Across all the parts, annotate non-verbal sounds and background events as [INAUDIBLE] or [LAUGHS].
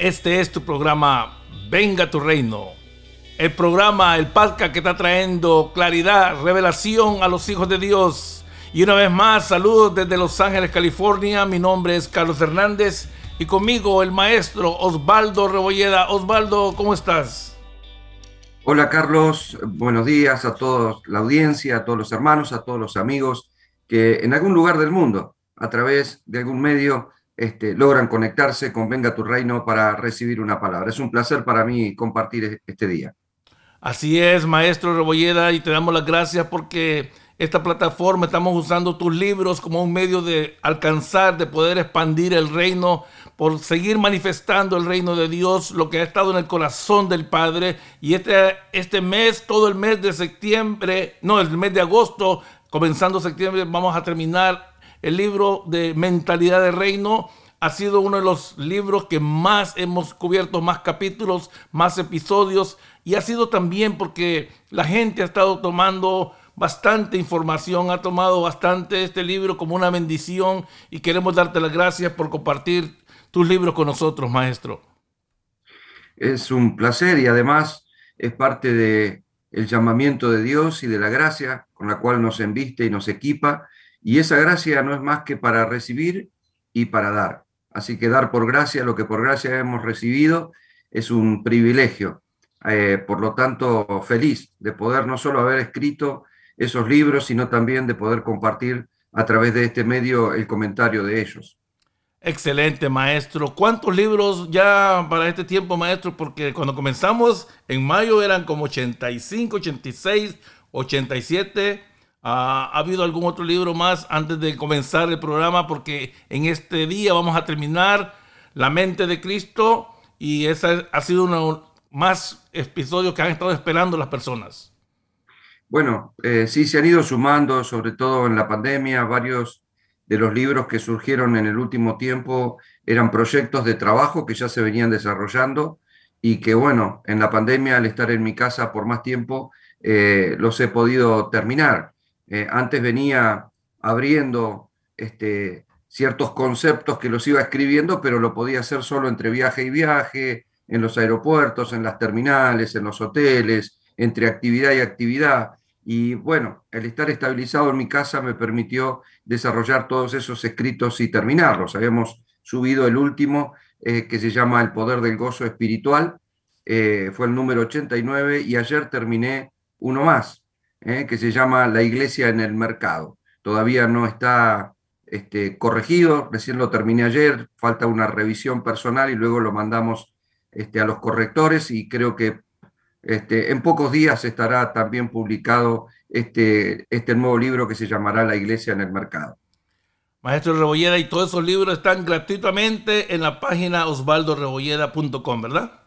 Este es tu programa Venga tu Reino. El programa, el podcast que está trayendo claridad, revelación a los hijos de Dios. Y una vez más, saludos desde Los Ángeles, California. Mi nombre es Carlos Hernández y conmigo el maestro Osvaldo Rebolleda. Osvaldo, ¿cómo estás? Hola Carlos, buenos días a toda la audiencia, a todos los hermanos, a todos los amigos que en algún lugar del mundo, a través de algún medio, este, logran conectarse con Venga tu Reino para recibir una palabra. Es un placer para mí compartir este día. Así es, maestro Rebolleda, y te damos las gracias porque esta plataforma estamos usando tus libros como un medio de alcanzar, de poder expandir el reino, por seguir manifestando el reino de Dios, lo que ha estado en el corazón del Padre. Y este, este mes, todo el mes de septiembre, no, el mes de agosto, comenzando septiembre, vamos a terminar el libro de Mentalidad de Reino ha sido uno de los libros que más hemos cubierto, más capítulos, más episodios, y ha sido también porque la gente ha estado tomando bastante información, ha tomado bastante este libro como una bendición y queremos darte las gracias por compartir tus libros con nosotros, maestro. Es un placer y además es parte de el llamamiento de Dios y de la gracia con la cual nos enviste y nos equipa y esa gracia no es más que para recibir y para dar. Así que dar por gracia lo que por gracia hemos recibido es un privilegio. Eh, por lo tanto, feliz de poder no solo haber escrito esos libros, sino también de poder compartir a través de este medio el comentario de ellos. Excelente, maestro. ¿Cuántos libros ya para este tiempo, maestro? Porque cuando comenzamos en mayo eran como 85, 86, 87. ¿Ha habido algún otro libro más antes de comenzar el programa? Porque en este día vamos a terminar La mente de Cristo y ese ha sido uno más episodios que han estado esperando las personas. Bueno, eh, sí se han ido sumando, sobre todo en la pandemia, varios de los libros que surgieron en el último tiempo eran proyectos de trabajo que ya se venían desarrollando y que, bueno, en la pandemia, al estar en mi casa por más tiempo, eh, los he podido terminar. Eh, antes venía abriendo este, ciertos conceptos que los iba escribiendo, pero lo podía hacer solo entre viaje y viaje, en los aeropuertos, en las terminales, en los hoteles, entre actividad y actividad. Y bueno, el estar estabilizado en mi casa me permitió desarrollar todos esos escritos y terminarlos. Habíamos subido el último, eh, que se llama El Poder del Gozo Espiritual, eh, fue el número 89, y ayer terminé uno más, ¿eh? que se llama La Iglesia en el Mercado. Todavía no está este, corregido, recién lo terminé ayer, falta una revisión personal y luego lo mandamos este, a los correctores y creo que este, en pocos días estará también publicado este, este nuevo libro que se llamará La Iglesia en el Mercado. Maestro Rebolleda, y todos esos libros están gratuitamente en la página osvaldorebolleda.com, ¿verdad?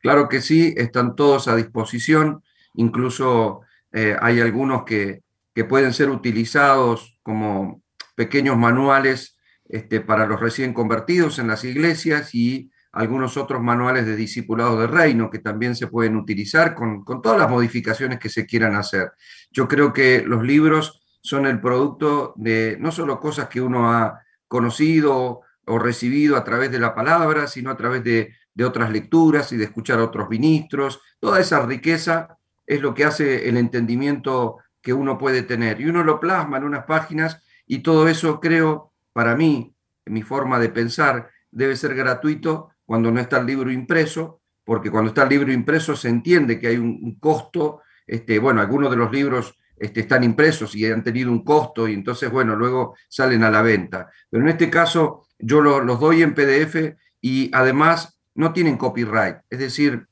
Claro que sí, están todos a disposición, incluso eh, hay algunos que, pueden ser utilizados como pequeños manuales este, para los recién convertidos en las iglesias y algunos otros manuales de discipulados de reino que también se pueden utilizar con, con, todas las modificaciones que se quieran hacer. Yo creo que los libros son el producto de no solo cosas que uno ha conocido o recibido a través de la palabra, sino a través de, de otras lecturas y de escuchar a otros ministros. Toda esa riqueza es lo que hace el entendimiento que uno puede tener. Y uno lo plasma en unas páginas y todo eso creo, para mí, mi forma de pensar, debe ser gratuito cuando no está el libro impreso, porque cuando está el libro impreso se entiende que hay un, costo, este, bueno, algunos de los libros este, están impresos y han tenido un costo y entonces, bueno, luego salen a la venta. Pero en este caso yo los doy en PDF y además no tienen copyright, es decir,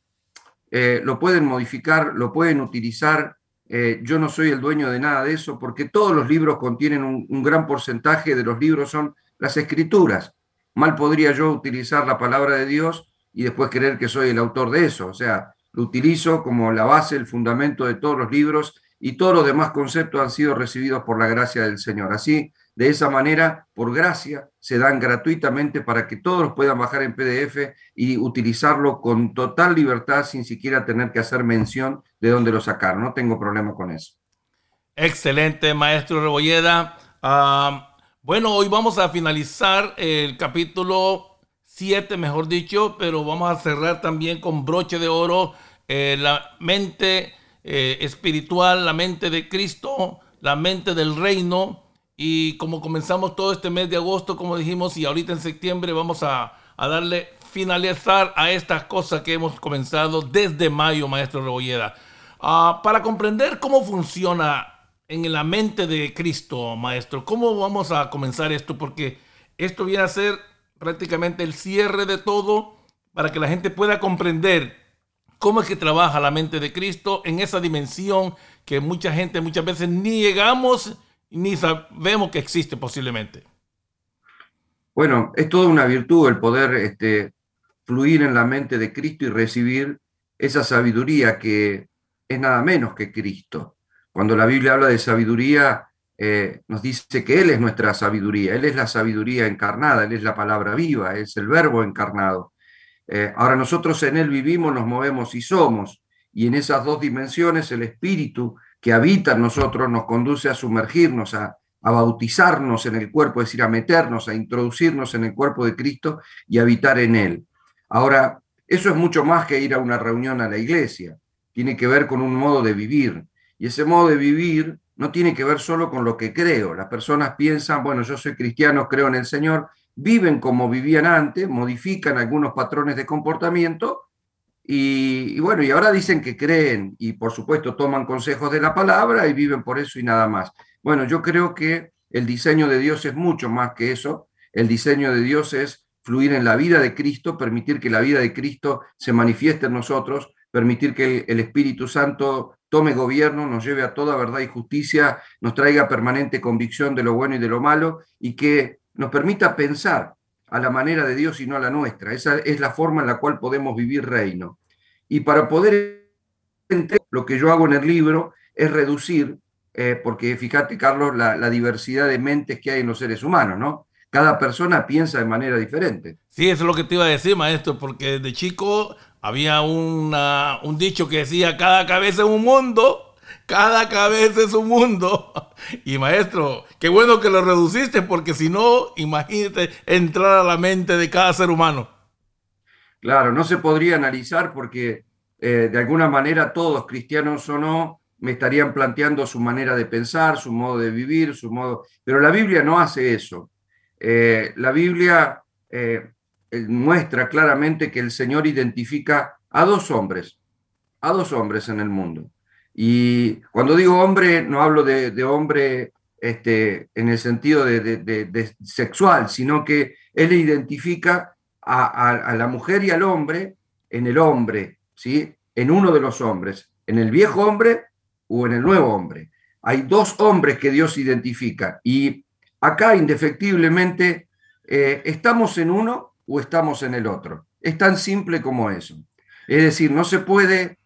eh, lo pueden modificar, lo pueden utilizar. Eh, yo no soy el dueño de nada de eso porque todos los libros contienen un, gran porcentaje de los libros son las escrituras. Mal podría yo utilizar la palabra de Dios y después creer que soy el autor de eso. O sea, lo utilizo como la base, el fundamento de todos los libros y todos los demás conceptos han sido recibidos por la gracia del Señor. Así de esa manera, por gracia, se dan gratuitamente para que todos puedan bajar en PDF y utilizarlo con total libertad sin siquiera tener que hacer mención de dónde lo sacaron. No tengo problema con eso. Excelente, maestro Rebolleda. bueno, hoy vamos a finalizar el capítulo siete, mejor dicho, pero vamos a cerrar también con broche de oro eh, la mente eh, espiritual, la mente de Cristo, la mente del reino. Y como comenzamos todo este mes de agosto, como dijimos, y ahorita en septiembre vamos a, darle finalizar a estas cosas que hemos comenzado desde mayo, maestro Rebolleda. Ah, para comprender cómo funciona en la mente de Cristo, maestro, ¿cómo vamos a comenzar esto? Porque esto viene a ser prácticamente el cierre de todo para que la gente pueda comprender cómo es que trabaja la mente de Cristo en esa dimensión que mucha gente muchas veces ni llegamos ni sabemos que existe posiblemente. Bueno, es toda una virtud el poder este, fluir en la mente de Cristo y recibir esa sabiduría que es nada menos que Cristo. Cuando la Biblia habla de sabiduría, eh, nos dice que Él es nuestra sabiduría, Él es la sabiduría encarnada, Él es la palabra viva, es el verbo encarnado. Eh, ahora nosotros en Él vivimos, nos movemos y somos, y en esas dos dimensiones el Espíritu que habita en nosotros nos conduce a sumergirnos, a, a bautizarnos en el cuerpo, es decir, a meternos, a introducirnos en el cuerpo de Cristo y habitar en Él. Ahora, eso es mucho más que ir a una reunión a la iglesia, tiene que ver con un modo de vivir, y ese modo de vivir no tiene que ver solo con lo que creo. Las personas piensan, bueno, yo soy cristiano, creo en el Señor, viven como vivían antes, modifican algunos patrones de comportamiento y, bueno, y ahora dicen que creen y por supuesto toman consejos de la palabra y viven por eso y nada más. Bueno, yo creo que el diseño de Dios es mucho más que eso. El diseño de Dios es fluir en la vida de Cristo, permitir que la vida de Cristo se manifieste en nosotros, permitir que el, Espíritu Santo tome gobierno, nos lleve a toda verdad y justicia, nos traiga permanente convicción de lo bueno y de lo malo y que nos permita pensar a la manera de Dios y no a la nuestra. Esa es la forma en la cual podemos vivir reino. Y para poder entender lo que yo hago en el libro es reducir, eh, porque fíjate, Carlos, la, diversidad de mentes que hay en los seres humanos, ¿no? Cada persona piensa de manera diferente. Sí, eso es lo que te iba a decir, maestro, porque de chico había una, un dicho que decía, cada cabeza es un mundo, cada cabeza es un mundo. [LAUGHS] Y maestro, qué bueno que lo reduciste, porque si no, imagínate entrar a la mente de cada ser humano. Claro, no se podría analizar porque eh, de alguna manera todos, cristianos o no, me estarían planteando su manera de pensar, su modo de vivir, su modo... Pero la Biblia no hace eso. Eh, la Biblia eh, muestra claramente que el Señor identifica a dos hombres, a dos hombres en el mundo. Y cuando digo hombre, no hablo de, hombre este, en el sentido de, sexual, sino que Él identifica a, la mujer y al hombre en el hombre, ¿sí? en uno de los hombres, en el viejo hombre o en el nuevo hombre. Hay dos hombres que Dios identifica y acá indefectiblemente eh, estamos en uno o estamos en el otro. Es tan simple como eso. Es decir, no se puede,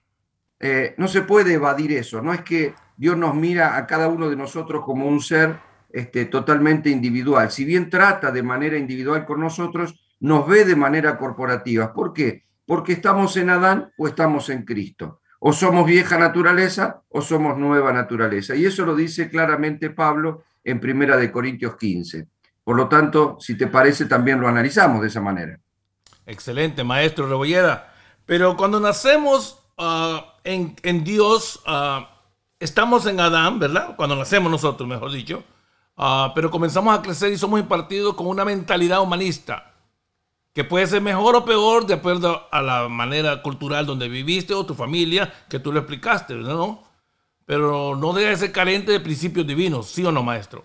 eh, no se puede evadir eso. No es que Dios nos mira a cada uno de nosotros como un ser este, totalmente individual. Si bien trata de manera individual con nosotros, nos ve de manera corporativa. ¿Por qué? Porque estamos en Adán o estamos en Cristo. O somos vieja naturaleza o somos nueva naturaleza. Y eso lo dice claramente Pablo en Primera de Corintios 15. Por lo tanto, si te parece, también lo analizamos de esa manera. Excelente, maestro Rebolleda. Pero cuando nacemos ah, en, Dios, ah, estamos en Adán, ¿verdad? Cuando nacemos nosotros, mejor dicho. Ah, pero comenzamos a crecer y somos impartidos con una mentalidad humanista, que puede ser mejor o peor de acuerdo a la manera cultural donde viviste o tu familia, que tú lo explicaste, ¿no? Pero no debe ser carente de principios divinos, ¿sí o no, maestro?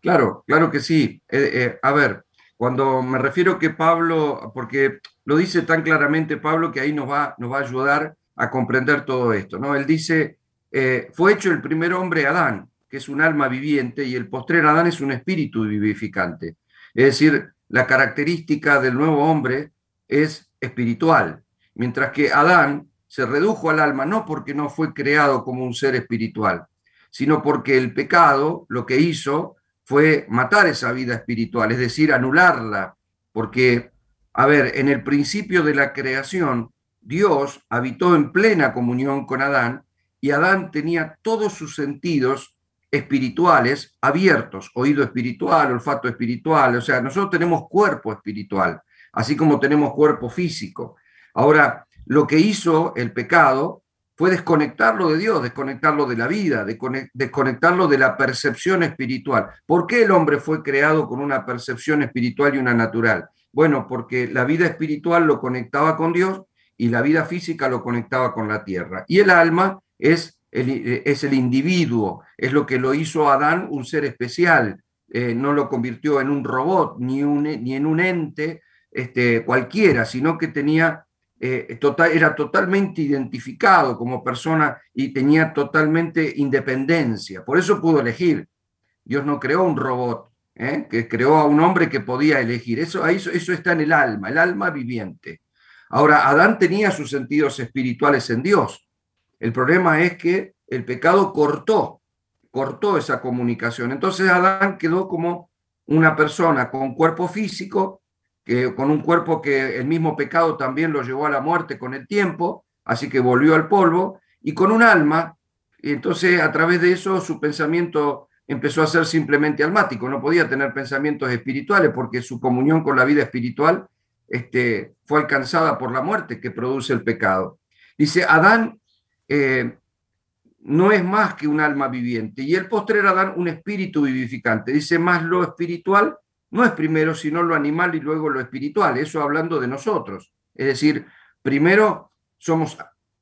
Claro, claro que sí. Eh, eh, a ver, cuando me refiero que Pablo, porque lo dice tan claramente Pablo que ahí nos va, nos va a ayudar a comprender todo esto, ¿no? Él dice, eh, fue hecho el primer hombre Adán, que es un alma viviente, y el postrer Adán es un espíritu vivificante. Es decir, la característica del nuevo hombre es espiritual, mientras que Adán se redujo al alma no porque no fue creado como un ser espiritual, sino porque el pecado lo que hizo fue matar esa vida espiritual, es decir, anularla, porque, a ver, en el principio de la creación, Dios habitó en plena comunión con Adán y Adán tenía todos sus sentidos espirituales abiertos, oído espiritual, olfato espiritual, o sea, nosotros tenemos cuerpo espiritual, así como tenemos cuerpo físico. Ahora, lo que hizo el pecado fue desconectarlo de Dios, desconectarlo de la vida, desconectarlo de la percepción espiritual. ¿Por qué el hombre fue creado con una percepción espiritual y una natural? Bueno, porque la vida espiritual lo conectaba con Dios y la vida física lo conectaba con la tierra. Y el alma es el, es el individuo, es lo que lo hizo Adán un ser especial, eh, no lo convirtió en un robot ni, ni en un ente este, cualquiera, sino que tenía, eh, total, era totalmente identificado como persona y tenía totalmente independencia. Por eso pudo elegir. Dios no creó un robot, ¿eh? que creó a un hombre que podía elegir. Eso, eso, eso está en el alma, el alma viviente. Ahora, Adán tenía sus sentidos espirituales en Dios. El problema es que el pecado cortó, cortó esa comunicación. Entonces Adán quedó como una persona con cuerpo físico, que, con un cuerpo que el mismo pecado también lo llevó a la muerte con el tiempo, así que volvió al polvo, y con un alma, y entonces a través de eso su pensamiento empezó a ser simplemente almático, no podía tener pensamientos espirituales porque su comunión con la vida espiritual este, fue alcanzada por la muerte que produce el pecado. Dice, Adán eh, no es más que un alma viviente y el postrer Adán un espíritu vivificante. Dice, más lo espiritual no es primero sino lo animal y luego lo espiritual, eso hablando de nosotros. Es decir, primero somos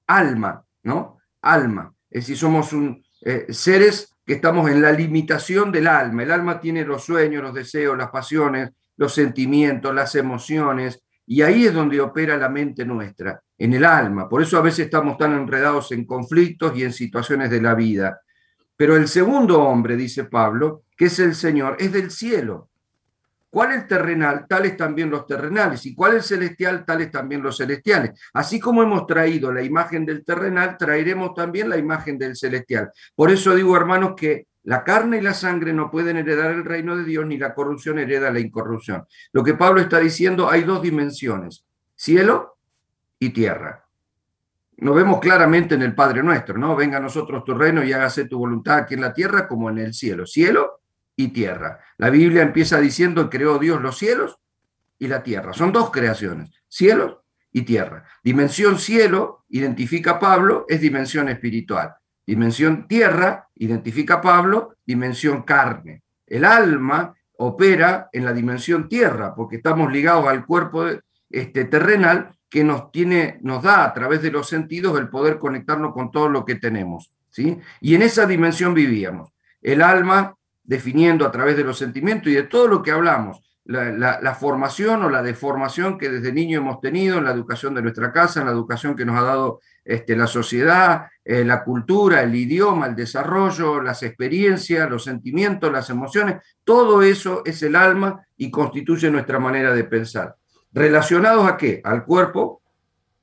alma, ¿no? Alma, es decir, somos un, eh, seres que estamos en la limitación del alma. El alma tiene los sueños, los deseos, las pasiones, los sentimientos, las emociones, y ahí es donde opera la mente nuestra, en el alma. Por eso a veces estamos tan enredados en conflictos y en situaciones de la vida. Pero el segundo hombre, dice Pablo, que es el Señor, es del cielo. ¿Cuál el terrenal? Tales también los terrenales. ¿Y cuál el celestial? Tales también los celestiales. Así como hemos traído la imagen del terrenal, traeremos también la imagen del celestial. Por eso digo, hermanos, que la carne y la sangre no pueden heredar el reino de Dios, ni la corrupción hereda la incorrupción. Lo que Pablo está diciendo, hay dos dimensiones, cielo y tierra. Lo vemos claramente en el Padre nuestro, ¿no? Venga a nosotros tu reino y hágase tu voluntad aquí en la tierra como en el cielo. Cielo y tierra. La Biblia empieza diciendo, creó Dios los cielos y la tierra. Son dos creaciones, cielos y tierra. Dimensión cielo, identifica Pablo, es dimensión espiritual. Dimensión tierra, identifica Pablo, dimensión carne. El alma opera en la dimensión tierra, porque estamos ligados al cuerpo este, terrenal que nos, tiene, nos da a través de los sentidos el poder conectarnos con todo lo que tenemos. ¿sí? Y en esa dimensión vivíamos. El alma definiendo a través de los sentimientos y de todo lo que hablamos, la, formación o la deformación que desde niño hemos tenido en la educación de nuestra casa, en la educación que nos ha dado este, la sociedad, eh, la cultura, el idioma, el desarrollo, las experiencias, los sentimientos, las emociones, todo eso es el alma y constituye nuestra manera de pensar. ¿Relacionados a qué? Al cuerpo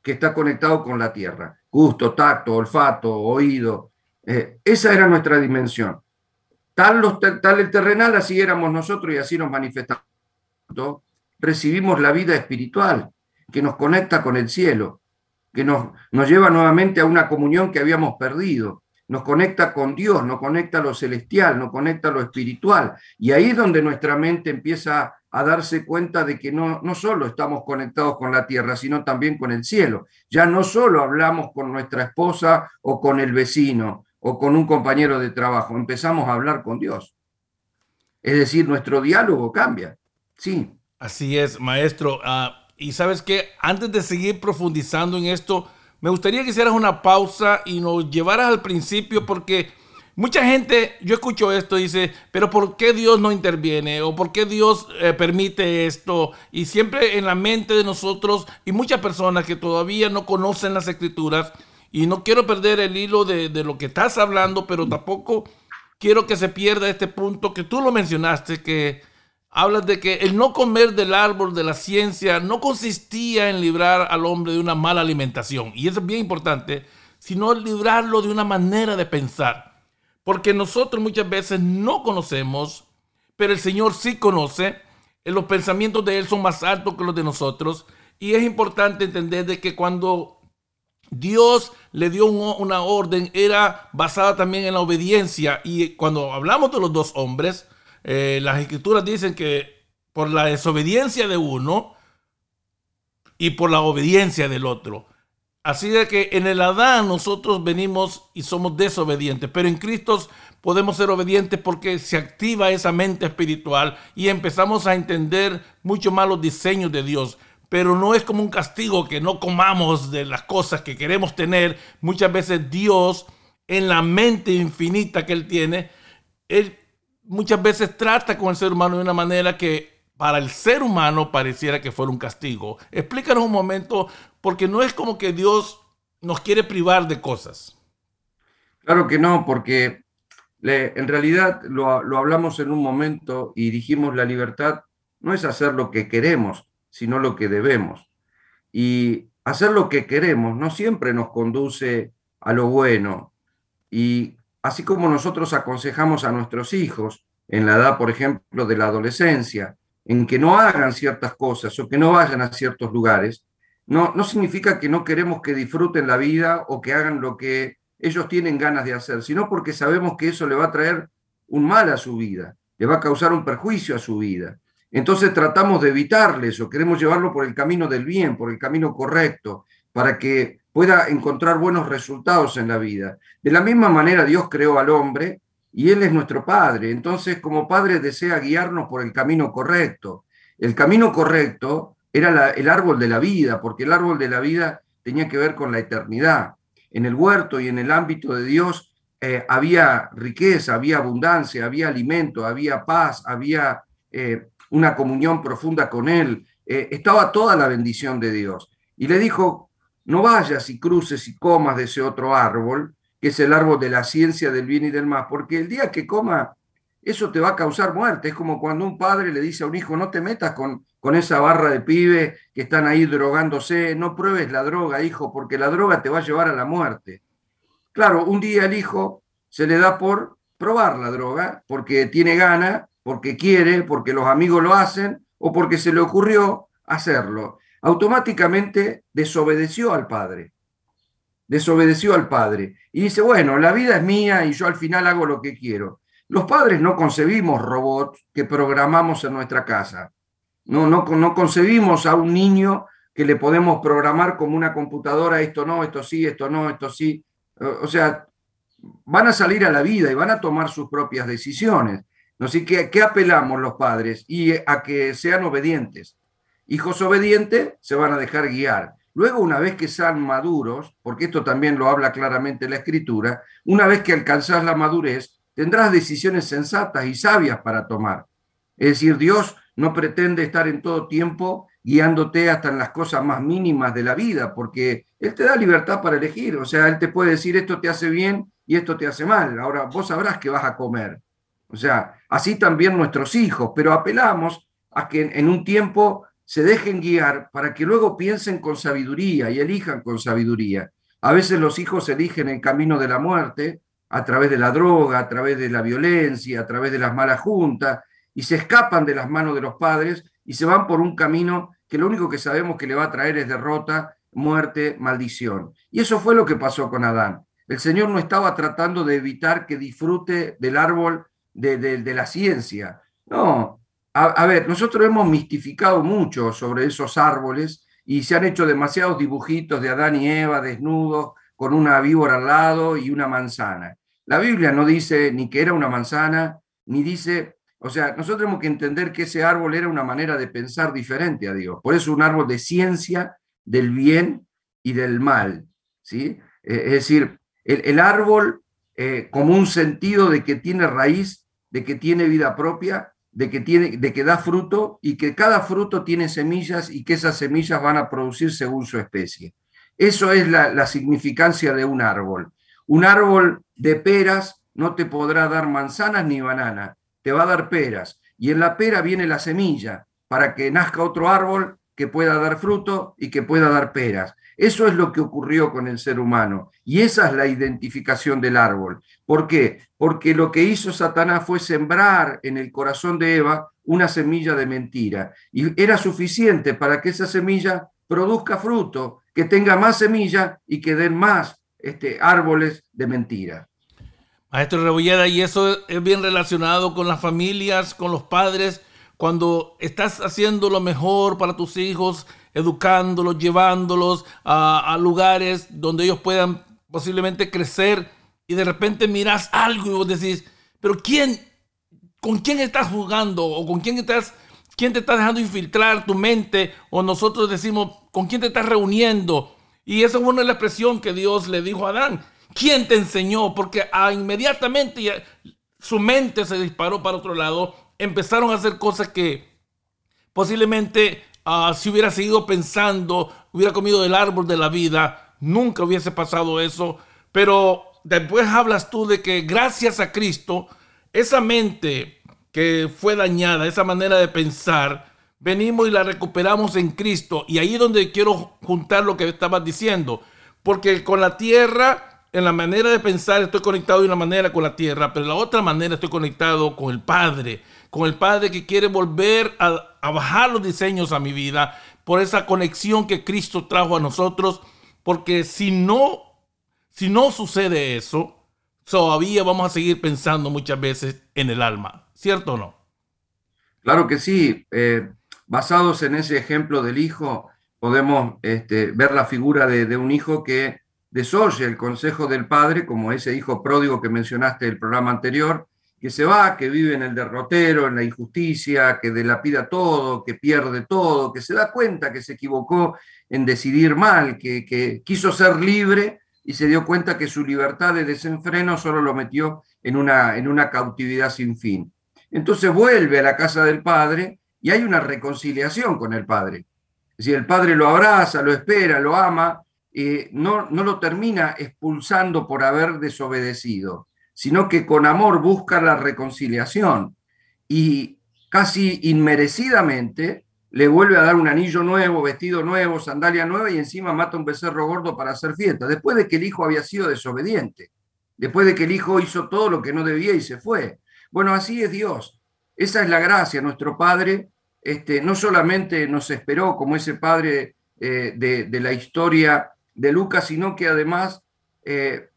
que está conectado con la tierra. Gusto, tacto, olfato, oído. Eh, esa era nuestra dimensión. Tal, tal el terrenal, así éramos nosotros y así nos manifestamos recibimos la vida espiritual que nos conecta con el cielo, que nos, nos lleva nuevamente a una comunión que habíamos perdido, nos conecta con Dios, nos conecta a lo celestial, nos conecta a lo espiritual. Y ahí es donde nuestra mente empieza a darse cuenta de que no, solo estamos conectados con la tierra, sino también con el cielo. Ya no solo hablamos con nuestra esposa o con el vecino o con un compañero de trabajo, empezamos a hablar con Dios. Es decir, nuestro diálogo cambia. Sí. Así es, maestro. Ah, y sabes que antes de seguir profundizando en esto, me gustaría que hicieras una pausa y nos llevaras al principio porque mucha gente, yo escucho esto, dice, pero ¿por qué Dios no interviene? ¿O por qué Dios eh, permite esto? Y siempre en la mente de nosotros y muchas personas que todavía no conocen las escrituras, y no quiero perder el hilo de, de lo que estás hablando, pero tampoco quiero que se pierda este punto que tú lo mencionaste, que hablas de que el no comer del árbol de la ciencia no consistía en librar al hombre de una mala alimentación, y eso es bien importante, sino librarlo de una manera de pensar. Porque nosotros muchas veces no conocemos, pero el Señor sí conoce, los pensamientos de Él son más altos que los de nosotros, y es importante entender de que cuando Dios le dio una orden, era basada también en la obediencia. Y cuando hablamos de los dos hombres, eh, las escrituras dicen que por la desobediencia de uno y por la obediencia del otro. Así de que en el Adán nosotros venimos y somos desobedientes, pero en Cristo podemos ser obedientes porque se activa esa mente espiritual y empezamos a entender mucho más los diseños de Dios. Pero no es como un castigo que no comamos de las cosas que queremos tener. Muchas veces Dios, en la mente infinita que Él tiene, Él muchas veces trata con el ser humano de una manera que para el ser humano pareciera que fuera un castigo. Explícanos un momento, porque no es como que Dios nos quiere privar de cosas. Claro que no, porque en realidad lo, lo hablamos en un momento y dijimos la libertad no es hacer lo que queremos, sino lo que debemos. Y hacer lo que queremos no siempre nos conduce a lo bueno. Y así como nosotros aconsejamos a nuestros hijos en la edad, por ejemplo, de la adolescencia, en que no hagan ciertas cosas o que no vayan a ciertos lugares, no, no significa que no queremos que disfruten la vida o que hagan lo que ellos tienen ganas de hacer, sino porque sabemos que eso le va a traer un mal a su vida, le va a causar un perjuicio a su vida. Entonces tratamos de evitarle eso, queremos llevarlo por el camino del bien, por el camino correcto, para que pueda encontrar buenos resultados en la vida. De la misma manera Dios creó al hombre y Él es nuestro Padre. Entonces, como Padre desea guiarnos por el camino correcto. El camino correcto era el árbol de la vida, porque el árbol de la vida tenía que ver con la eternidad. En el huerto y en el ámbito de Dios eh, había riqueza, había abundancia, había alimento, había paz, había eh, una comunión profunda con Él. Eh, estaba toda la bendición de Dios. Y le dijo, no vayas y cruces y comas de ese otro árbol, que es el árbol de la ciencia del bien y del mal, porque el día que coma, eso te va a causar muerte. Es como cuando un padre le dice a un hijo, no te metas con, con esa barra de pibe que están ahí drogándose, no pruebes la droga, hijo, porque la droga te va a llevar a la muerte. Claro, un día el hijo se le da por probar la droga, porque tiene gana, porque quiere, porque los amigos lo hacen, o porque se le ocurrió hacerlo. Automáticamente desobedeció al padre desobedeció al padre y dice, bueno, la vida es mía y yo al final hago lo que quiero. Los padres no concebimos robots que programamos en nuestra casa. No, no, no concebimos a un niño que le podemos programar como una computadora, esto no, esto sí, esto no, esto sí. O sea, van a salir a la vida y van a tomar sus propias decisiones. Así que, ¿qué apelamos los padres? Y a que sean obedientes. Hijos obedientes se van a dejar guiar. Luego, una vez que sean maduros, porque esto también lo habla claramente la escritura, una vez que alcanzas la madurez, tendrás decisiones sensatas y sabias para tomar. Es decir, Dios no pretende estar en todo tiempo guiándote hasta en las cosas más mínimas de la vida, porque Él te da libertad para elegir. O sea, Él te puede decir esto te hace bien y esto te hace mal. Ahora vos sabrás que vas a comer. O sea, así también nuestros hijos, pero apelamos a que en un tiempo se dejen guiar para que luego piensen con sabiduría y elijan con sabiduría. A veces los hijos eligen el camino de la muerte a través de la droga, a través de la violencia, a través de las malas juntas, y se escapan de las manos de los padres y se van por un camino que lo único que sabemos que le va a traer es derrota, muerte, maldición. Y eso fue lo que pasó con Adán. El Señor no estaba tratando de evitar que disfrute del árbol de, la ciencia. No, a, ver, nosotros hemos mistificado mucho sobre esos árboles y se han hecho demasiados dibujitos de Adán y Eva desnudos con una víbora al lado y una manzana. La Biblia no dice ni que era una manzana, ni dice, o sea, nosotros tenemos que entender que ese árbol era una manera de pensar diferente a Dios. Por eso un árbol de ciencia del bien y del mal. ¿sí? Eh, es decir, el, árbol eh, como un sentido de que tiene raíz, de que tiene vida propia, de que, tiene, de que da fruto y que cada fruto tiene semillas y que esas semillas van a producir según su especie. Eso es la, la significancia de un árbol. Un árbol de peras no te podrá dar manzanas ni banana, te va a dar peras. Y en la pera viene la semilla para que nazca otro árbol que pueda dar fruto y que pueda dar peras. Eso es lo que ocurrió con el ser humano y esa es la identificación del árbol. ¿Por qué? Porque lo que hizo Satanás fue sembrar en el corazón de Eva una semilla de mentira y era suficiente para que esa semilla produzca fruto que tenga más semilla y que den más este, árboles de mentira. Maestro Rebolleda, y eso es bien relacionado con las familias, con los padres, cuando estás haciendo lo mejor para tus hijos, educándolos, llevándolos a, a lugares donde ellos puedan posiblemente crecer y de repente miras algo y vos decís, pero ¿quién, con quién estás jugando o con quién estás, quién te está dejando infiltrar tu mente o nosotros decimos, ¿con quién te estás reuniendo? Y esa es una de las expresión que Dios le dijo a Adán. ¿Quién te enseñó? Porque ah, inmediatamente su mente se disparó para otro lado. Empezaron a hacer cosas que posiblemente ah, si hubiera seguido pensando, hubiera comido del árbol de la vida, nunca hubiese pasado eso. Pero después hablas tú de que gracias a Cristo, esa mente que fue dañada, esa manera de pensar, venimos y la recuperamos en Cristo. Y ahí es donde quiero juntar lo que estabas diciendo. Porque con la tierra, en la manera de pensar, estoy conectado de una manera con la tierra, pero de la otra manera estoy conectado con el Padre. Con el Padre que quiere volver a, bajar los diseños a mi vida por esa conexión que Cristo trajo a nosotros. Porque si no si no sucede eso, todavía vamos a seguir pensando muchas veces en el alma, ¿cierto o no? Claro que sí. Eh, basados en ese ejemplo del hijo, podemos este, ver la figura de, un hijo que desoye el consejo del padre, como ese hijo pródigo que mencionaste en el programa anterior, que se va, que vive en el derrotero, en la injusticia, que delapida todo, que pierde todo, que se da cuenta que se equivocó en decidir mal, que, que quiso ser libre y se dio cuenta que su libertad de desenfreno solo lo metió en una, en una cautividad sin fin. Entonces vuelve a la casa del padre y hay una reconciliación con el padre. Es decir, el padre lo abraza, lo espera, lo ama, y no, no lo termina expulsando por haber desobedecido, sino que con amor busca la reconciliación y casi inmerecidamente le vuelve a dar un anillo nuevo, vestido nuevo, sandalia nueva y encima mata un becerro gordo para hacer fiesta, después de que el hijo había sido desobediente, después de que el hijo hizo todo lo que no debía y se fue. Bueno, así es Dios. Esa es la gracia. Nuestro Padre este, no solamente nos esperó como ese Padre eh, de, la historia de Lucas, sino que además eh,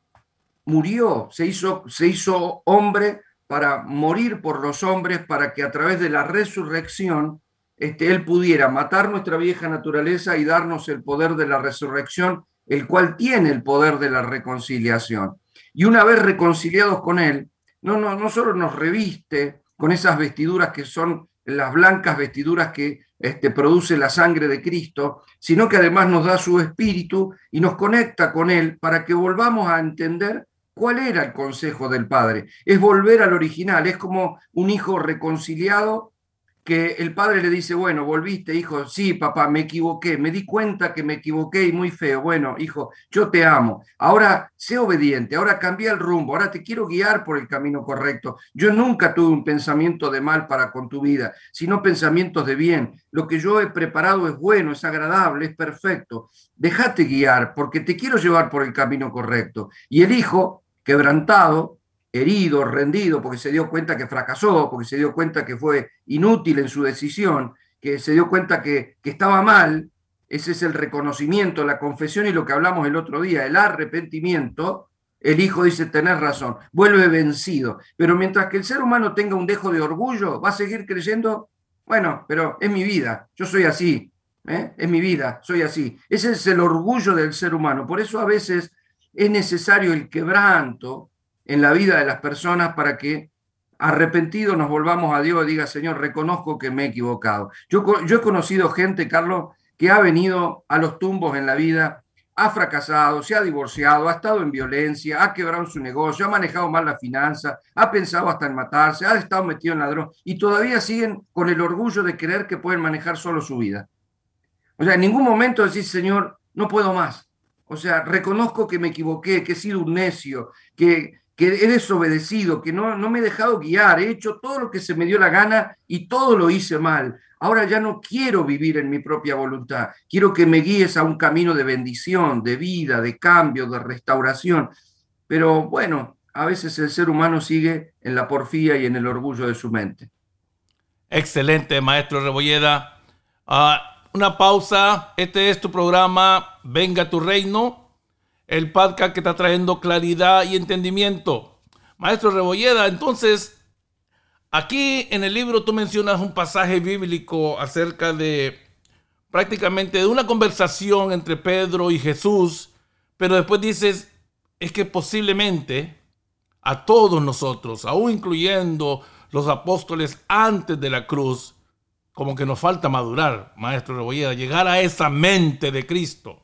murió, se hizo, se hizo hombre para morir por los hombres, para que a través de la resurrección este, Él pudiera matar nuestra vieja naturaleza y darnos el poder de la resurrección, el cual tiene el poder de la reconciliación. Y una vez reconciliados con Él, no, no, no solo nos reviste con esas vestiduras que son las blancas vestiduras que este, produce la sangre de Cristo, sino que además nos da su espíritu y nos conecta con Él para que volvamos a entender cuál era el consejo del Padre. Es volver al original, es como un hijo reconciliado que el padre le dice, bueno, volviste, hijo, sí, papá, me equivoqué, me di cuenta que me equivoqué y muy feo, bueno, hijo, yo te amo, ahora sé obediente, ahora cambia el rumbo, ahora te quiero guiar por el camino correcto. Yo nunca tuve un pensamiento de mal para con tu vida, sino pensamientos de bien. Lo que yo he preparado es bueno, es agradable, es perfecto. Déjate guiar porque te quiero llevar por el camino correcto. Y el hijo, quebrantado, herido, rendido, porque se dio cuenta que fracasó, porque se dio cuenta que fue inútil en su decisión, que se dio cuenta que, estaba mal, ese es el reconocimiento, la confesión y lo que hablamos el otro día, el arrepentimiento, el hijo dice, tenés razón, vuelve vencido. Pero mientras que el ser humano tenga un dejo de orgullo, va a seguir creyendo, bueno, pero es mi vida, yo soy así, ¿eh? es mi vida, soy así. Ese es el orgullo del ser humano. Por eso a veces es necesario el quebranto, en la vida de las personas para que arrepentidos nos volvamos a Dios y diga, Señor, reconozco que me he equivocado. Yo, yo he conocido gente, Carlos, que ha venido a los tumbos en la vida, ha fracasado, se ha divorciado, ha estado en violencia, ha quebrado su negocio, ha manejado mal la finanza, ha pensado hasta en matarse, ha estado metido en ladrón y todavía siguen con el orgullo de creer que pueden manejar solo su vida. O sea, en ningún momento decir, Señor, no puedo más. O sea, reconozco que me equivoqué, que he sido un necio, que, que he desobedecido, que no, no me he dejado guiar, he hecho todo lo que se me dio la gana y todo lo hice mal. Ahora ya no quiero vivir en mi propia voluntad, quiero que me guíes a un camino de bendición, de vida, de cambio, de restauración. Pero bueno, a veces el ser humano sigue en la porfía y en el orgullo de su mente. Excelente, maestro Rebolleda. Ah, una pausa. Este es tu programa Venga tu Reino, el podcast que está trayendo claridad y entendimiento. Maestro Rebolleda, entonces, aquí en el libro tú mencionas un pasaje bíblico acerca de prácticamente de una conversación entre Pedro y Jesús, pero después dices, es que posiblemente a todos nosotros, aún incluyendo los apóstoles antes de la cruz, como que nos falta madurar, maestro Rebolleda, llegar a esa mente de Cristo.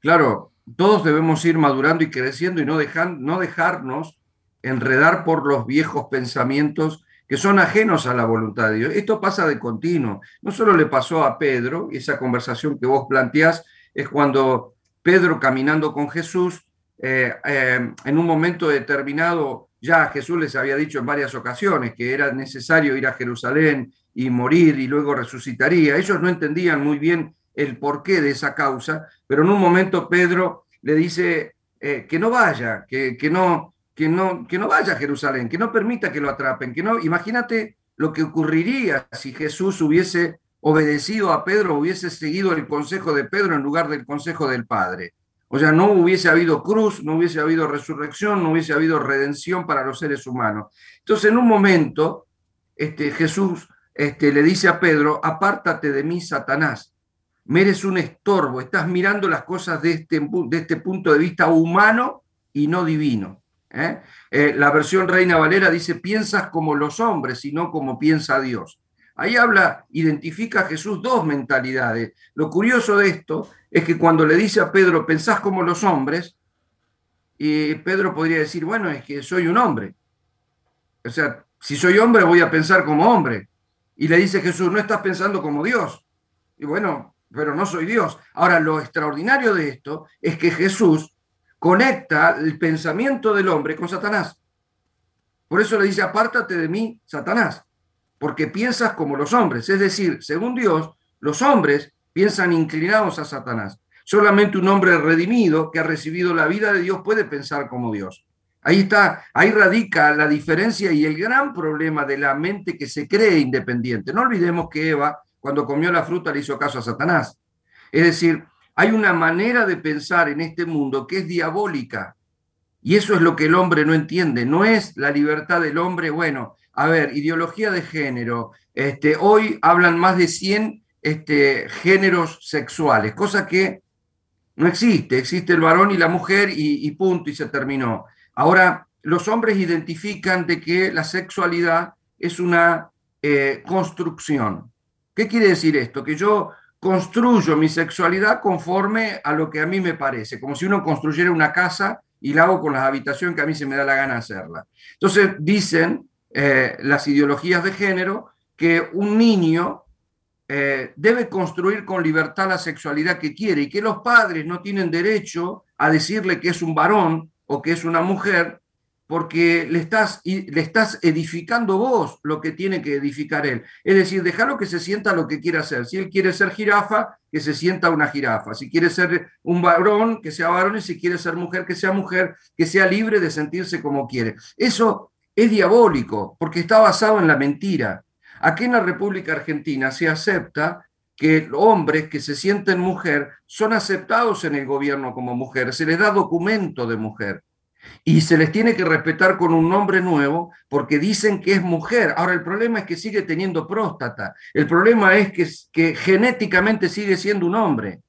Claro, todos debemos ir madurando y creciendo y no, no dejarnos enredar por los viejos pensamientos que son ajenos a la voluntad de Dios. Esto pasa de continuo. No solo le pasó a Pedro, y esa conversación que vos planteás es cuando Pedro caminando con Jesús, eh, eh, en un momento determinado, ya Jesús les había dicho en varias ocasiones que era necesario ir a Jerusalén y morir y luego resucitaría. Ellos no entendían muy bien el porqué de esa causa, pero en un momento Pedro le dice eh, que no vaya, que, que, no, que, no, que no vaya a Jerusalén, que no permita que lo atrapen, que no, imagínate lo que ocurriría si Jesús hubiese obedecido a Pedro, hubiese seguido el consejo de Pedro en lugar del consejo del Padre. O sea, no hubiese habido cruz, no hubiese habido resurrección, no hubiese habido redención para los seres humanos. Entonces, en un momento, este, Jesús este, le dice a Pedro, apártate de mí, Satanás, me un estorbo, estás mirando las cosas este, de este punto de vista humano y no divino. ¿eh? Eh, la versión Reina Valera dice, piensas como los hombres y no como piensa Dios. Ahí habla, identifica a Jesús dos mentalidades. Lo curioso de esto es que cuando le dice a Pedro, pensás como los hombres, y Pedro podría decir, bueno, es que soy un hombre. O sea, si soy hombre voy a pensar como hombre. Y le dice Jesús, no estás pensando como Dios. Y bueno, pero no soy Dios. Ahora, lo extraordinario de esto es que Jesús conecta el pensamiento del hombre con Satanás. Por eso le dice, apártate de mí, Satanás, porque piensas como los hombres. Es decir, según Dios, los hombres piensan inclinados a Satanás. Solamente un hombre redimido que ha recibido la vida de Dios puede pensar como Dios. Ahí está, ahí radica la diferencia y el gran problema de la mente que se cree independiente. No olvidemos que Eva, cuando comió la fruta, le hizo caso a Satanás. Es decir, hay una manera de pensar en este mundo que es diabólica. Y eso es lo que el hombre no entiende. No es la libertad del hombre. Bueno, a ver, ideología de género. Este, hoy hablan más de 100 este, géneros sexuales, cosa que no existe. Existe el varón y la mujer y punto, y se terminó. Ahora, los hombres identifican de que la sexualidad es una eh, construcción. ¿Qué quiere decir esto? Que yo construyo mi sexualidad conforme a lo que a mí me parece, como si uno construyera una casa y la hago con las habitaciones que a mí se me da la gana hacerla. Entonces dicen eh, las ideologías de género que un niño eh, debe construir con libertad la sexualidad que quiere y que los padres no tienen derecho a decirle que es un varón o que es una mujer, porque le estás, le estás edificando vos lo que tiene que edificar él. Es decir, déjalo que se sienta lo que quiera hacer. Si él quiere ser jirafa, que se sienta una jirafa. Si quiere ser un varón, que sea varón. Y si quiere ser mujer, que sea mujer, que sea libre de sentirse como quiere. Eso es diabólico, porque está basado en la mentira. Aquí en la República Argentina se acepta que hombres que se sienten mujer son aceptados en el gobierno como mujer, se les da documento de mujer y se les tiene que respetar con un nombre nuevo porque dicen que es mujer. Ahora, el problema es que sigue teniendo próstata, el problema es que, genéticamente sigue siendo un hombre.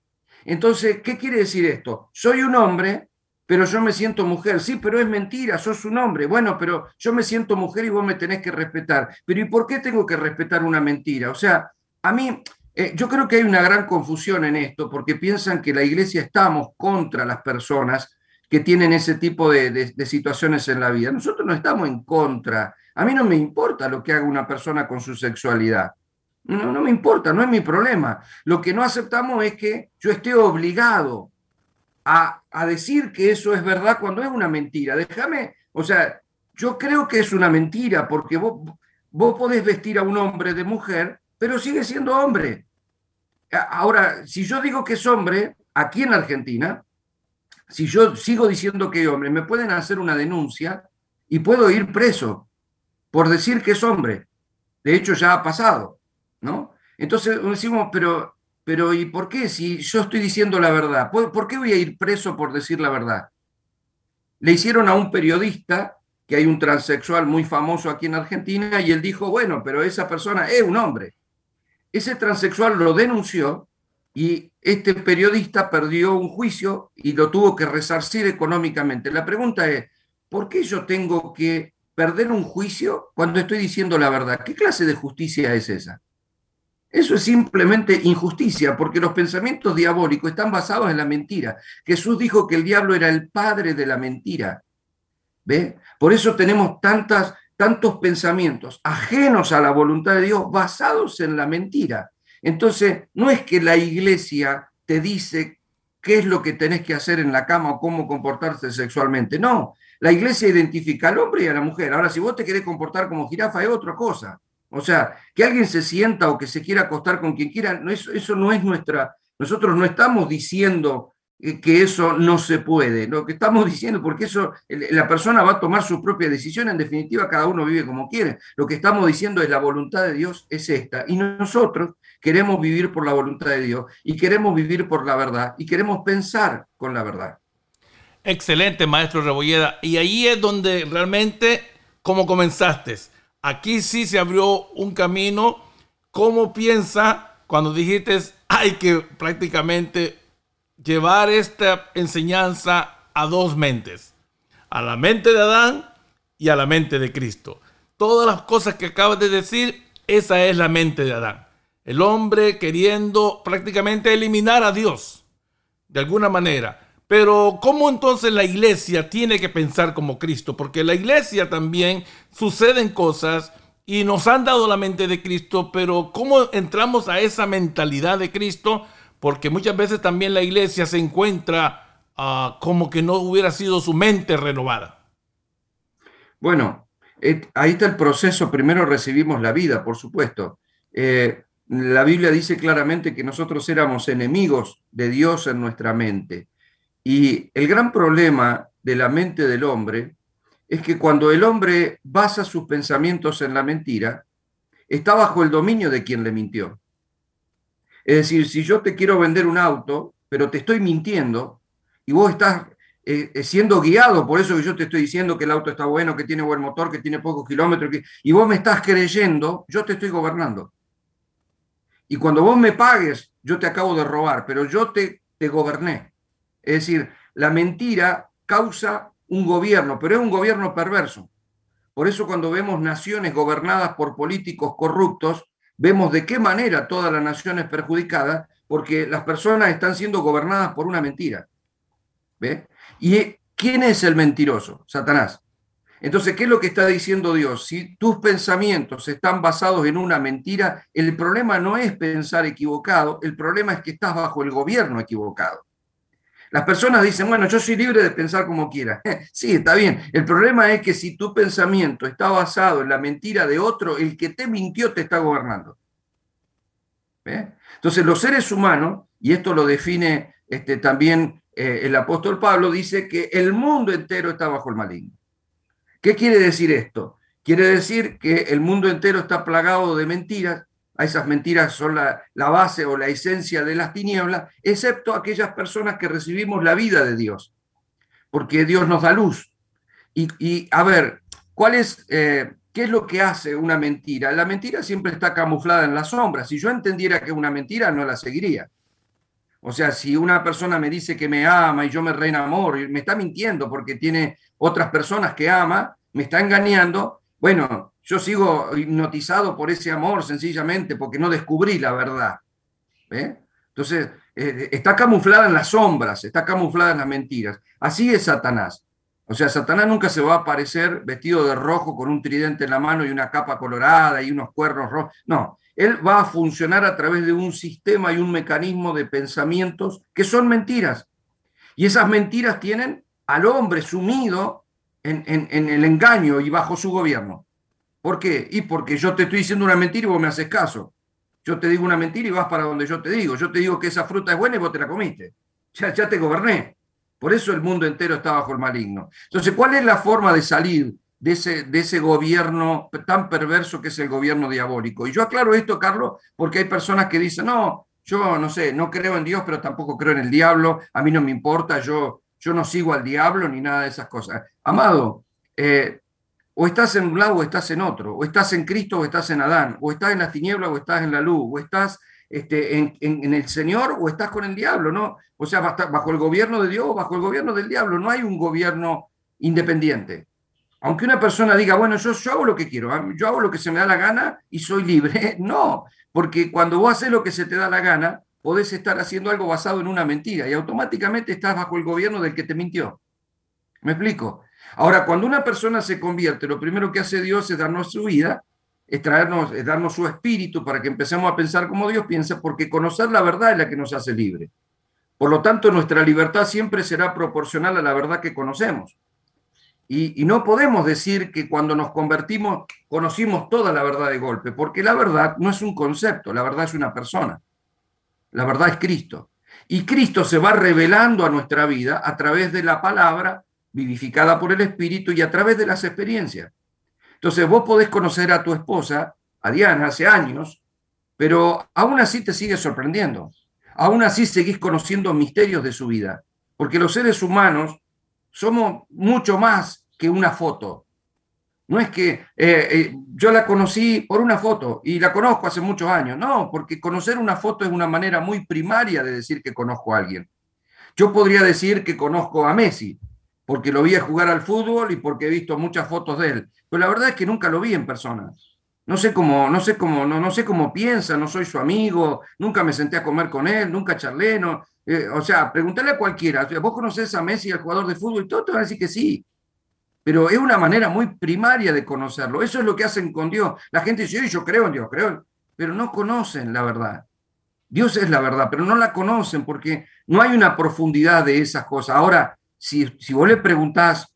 Entonces, ¿qué quiere decir esto? Soy un hombre, pero yo me siento mujer. Sí, pero es mentira, sos un hombre. Bueno, pero yo me siento mujer y vos me tenés que respetar. Pero ¿y por qué tengo que respetar una mentira? O sea, a mí eh, yo creo que hay una gran confusión en esto porque piensan que la iglesia estamos contra las personas que tienen ese tipo de, situaciones en la vida. Nosotros no estamos en contra. A mí no me importa lo que haga una persona con su sexualidad. No, no me importa, no es mi problema. Lo que no aceptamos es que yo esté obligado a, a decir que eso es verdad cuando es una mentira. Déjame, o sea, yo creo que es una mentira porque vos, vos podés vestir a un hombre de mujer pero sigue siendo hombre. Ahora, si yo digo que es hombre, aquí en Argentina, si yo sigo diciendo que hombre, me pueden hacer una denuncia y puedo ir preso por decir que es hombre. De hecho, ya ha pasado, ¿no? Entonces decimos, pero, pero ¿y por qué si yo estoy diciendo la verdad? ¿Por, qué voy a ir preso por decir la verdad? Le hicieron a un periodista, que hay un transexual muy famoso aquí en Argentina, y él dijo, bueno, pero esa persona es un hombre. Ese transexual lo denunció y este periodista perdió un juicio y lo tuvo que resarcir económicamente. La pregunta es, ¿por qué yo tengo que perder un juicio cuando estoy diciendo la verdad? ¿Qué clase de justicia es esa? Eso es simplemente injusticia, porque los pensamientos diabólicos están basados en la mentira. Jesús dijo que el diablo era el padre de la mentira. ¿Ve? Por eso tenemos tantas, tantos pensamientos ajenos a la voluntad de Dios, basados en la mentira. Entonces, no es que la iglesia te dice qué es lo que tenés que hacer en la cama o cómo comportarse sexualmente. No, la iglesia identifica al hombre y a la mujer. Ahora, si vos te querés comportar como jirafa, es otra cosa. O sea, que alguien se sienta o que se quiera acostar con quien quiera, eso, eso no es nuestra. Nosotros no estamos diciendo eh, que eso no se puede. Lo que estamos diciendo, porque eso, la persona va a tomar su propia decisión, en definitiva cada uno vive como quiere. Lo que estamos diciendo es la voluntad de Dios es esta. Y nosotros queremos vivir por la voluntad de Dios y queremos vivir por la verdad y queremos pensar con la verdad. Excelente, maestro Rebolleda. Y ahí es donde realmente, como comenzaste, aquí sí se abrió un camino. ¿Cómo piensa cuando dijiste hay que prácticamente llevar esta enseñanza a dos mentes? A la mente de Adán y a la mente de Cristo. Todas las cosas que acabas de decir, esa es la mente de Adán. El hombre queriendo prácticamente eliminar a Dios, de alguna manera. Pero ¿cómo entonces la iglesia tiene que pensar como Cristo? Porque la iglesia también suceden cosas y nos han dado la mente de Cristo, pero ¿cómo entramos a esa mentalidad de Cristo? Porque muchas veces también la iglesia se encuentra ah, como que no hubiera sido su mente renovada. Bueno, eh, ahí está el proceso. Primero recibimos la vida, por supuesto. Eh, la Biblia dice claramente que nosotros éramos enemigos de Dios en nuestra mente. Y el gran problema de la mente del hombre es que cuando el hombre basa sus pensamientos en la mentira, está bajo el dominio de quien le mintió. Es decir, si yo te quiero vender un auto, pero te estoy mintiendo, y vos estás eh, eh, siendo guiado, por eso que yo te estoy diciendo que el auto está bueno, que tiene buen motor, que tiene pocos kilómetros, y vos me estás creyendo, yo te estoy gobernando. Y cuando vos me pagues, yo te acabo de robar, pero yo te, te goberné. Es decir, la mentira causa un gobierno, pero es un gobierno perverso. Por eso cuando vemos naciones gobernadas por políticos corruptos, vemos de qué manera toda la nación es perjudicada, porque las personas están siendo gobernadas por una mentira. ¿Ve? ¿Y quién es el mentiroso? Satanás. Entonces, ¿qué es lo que está diciendo Dios? Si tus pensamientos están basados en una mentira, el problema no es pensar equivocado, el problema es que estás bajo el gobierno equivocado. Las personas dicen, bueno, yo soy libre de pensar como quiera. [LAUGHS] sí, está bien. El problema es que si tu pensamiento está basado en la mentira de otro, el que te mintió te está gobernando. Entonces, los seres humanos, y esto lo define este, también eh, el apóstol Pablo, dice que el mundo entero está bajo el maligno. ¿Qué quiere decir esto? Quiere decir que el mundo entero está plagado de mentiras, a esas mentiras son la, base o la esencia de las tinieblas, excepto aquellas personas que recibimos la vida de Dios, porque Dios nos da luz. Y, a ver, ¿cuál es, eh, ¿qué es lo que hace una mentira? La mentira siempre está camuflada en la sombra. Si yo entendiera que es una mentira, no la seguiría. O sea, si una persona me dice que me ama y yo me reenamoro, me está mintiendo porque tiene otras personas que ama, me está engañando, bueno, yo sigo hipnotizado por ese amor sencillamente porque no descubrí la verdad. Entonces, eh, está camuflada en las sombras, está camuflada en las mentiras. Así es Satanás. O sea, Satanás nunca se va a aparecer vestido de rojo con un tridente en la mano y una capa colorada y unos cuernos rojos. No, él va a funcionar a través de un sistema y un mecanismo de pensamientos que son mentiras. Y esas mentiras tienen al hombre sumido en, el engaño y bajo su gobierno. ¿Por qué? Y porque yo te estoy diciendo una mentira y vos me haces caso. Yo te digo una mentira y vas para donde yo te digo. Yo te digo que esa fruta es buena y vos te la comiste. Ya, ya te goberné. Por eso el mundo entero está bajo el maligno. Entonces, ¿cuál es la forma de salir de ese, de ese gobierno tan perverso que es el gobierno diabólico. Y yo aclaro esto, Carlos, porque hay personas que dicen, no, yo no sé, no creo en Dios, pero tampoco creo en el diablo, a mí no me importa, yo, yo no sigo al diablo ni nada de esas cosas. Amado, eh, o estás en un lado o estás en otro, o estás en Cristo o estás en Adán, o estás en las tinieblas o estás en la luz, o estás este, en, el Señor o estás con el diablo, ¿no? O sea, bajo el gobierno de Dios o bajo el gobierno del diablo, no hay un gobierno independiente. Aunque una persona diga, bueno, yo, yo hago lo que quiero, ¿ah? yo hago lo que se me da la gana y soy libre, [LAUGHS] no, porque cuando vos haces lo que se te da la gana, podés estar haciendo algo basado en una mentira y automáticamente estás bajo el gobierno del que te mintió. ¿Me explico? Ahora, cuando una persona se convierte, lo primero que hace Dios es darnos su vida es, traernos, darnos su espíritu para que empecemos a pensar como Dios piensa, porque conocer la verdad es la que nos hace libre. Por lo tanto, nuestra libertad siempre será proporcional a la verdad que conocemos. Y, no podemos decir que cuando nos convertimos conocimos toda la verdad de golpe, porque la verdad no es un concepto, la verdad es una persona. La verdad es Cristo. Y Cristo se va revelando a nuestra vida a través de la palabra vivificada por el Espíritu y a través de las experiencias. Entonces vos podés conocer a tu esposa, a Diana, hace años, pero aún así te sigue sorprendiendo. Aún así seguís conociendo misterios de su vida, porque los seres humanos somos mucho más que una foto. No es que eh, eh, yo la conocí por una foto y la conozco hace muchos años, no, porque conocer una foto es una manera muy primaria de decir que conozco a alguien. Yo podría decir que conozco a Messi, porque lo vi a jugar al fútbol y porque he visto muchas fotos de él. Pero la verdad es que nunca lo vi en persona. No sé cómo, no sé cómo, no, no sé cómo piensa, no soy su amigo, nunca me senté a comer con él, nunca charlé, no. Eh, o sea, pregúntale a cualquiera, vos conocés a Messi, al jugador de fútbol, y todo te va a decir que sí. Pero es una manera muy primaria de conocerlo. Eso es lo que hacen con Dios. La gente dice, yo creo en Dios, creo, pero no conocen la verdad. Dios es la verdad, pero no la conocen porque no hay una profundidad de esas cosas. Ahora, si, vos le preguntás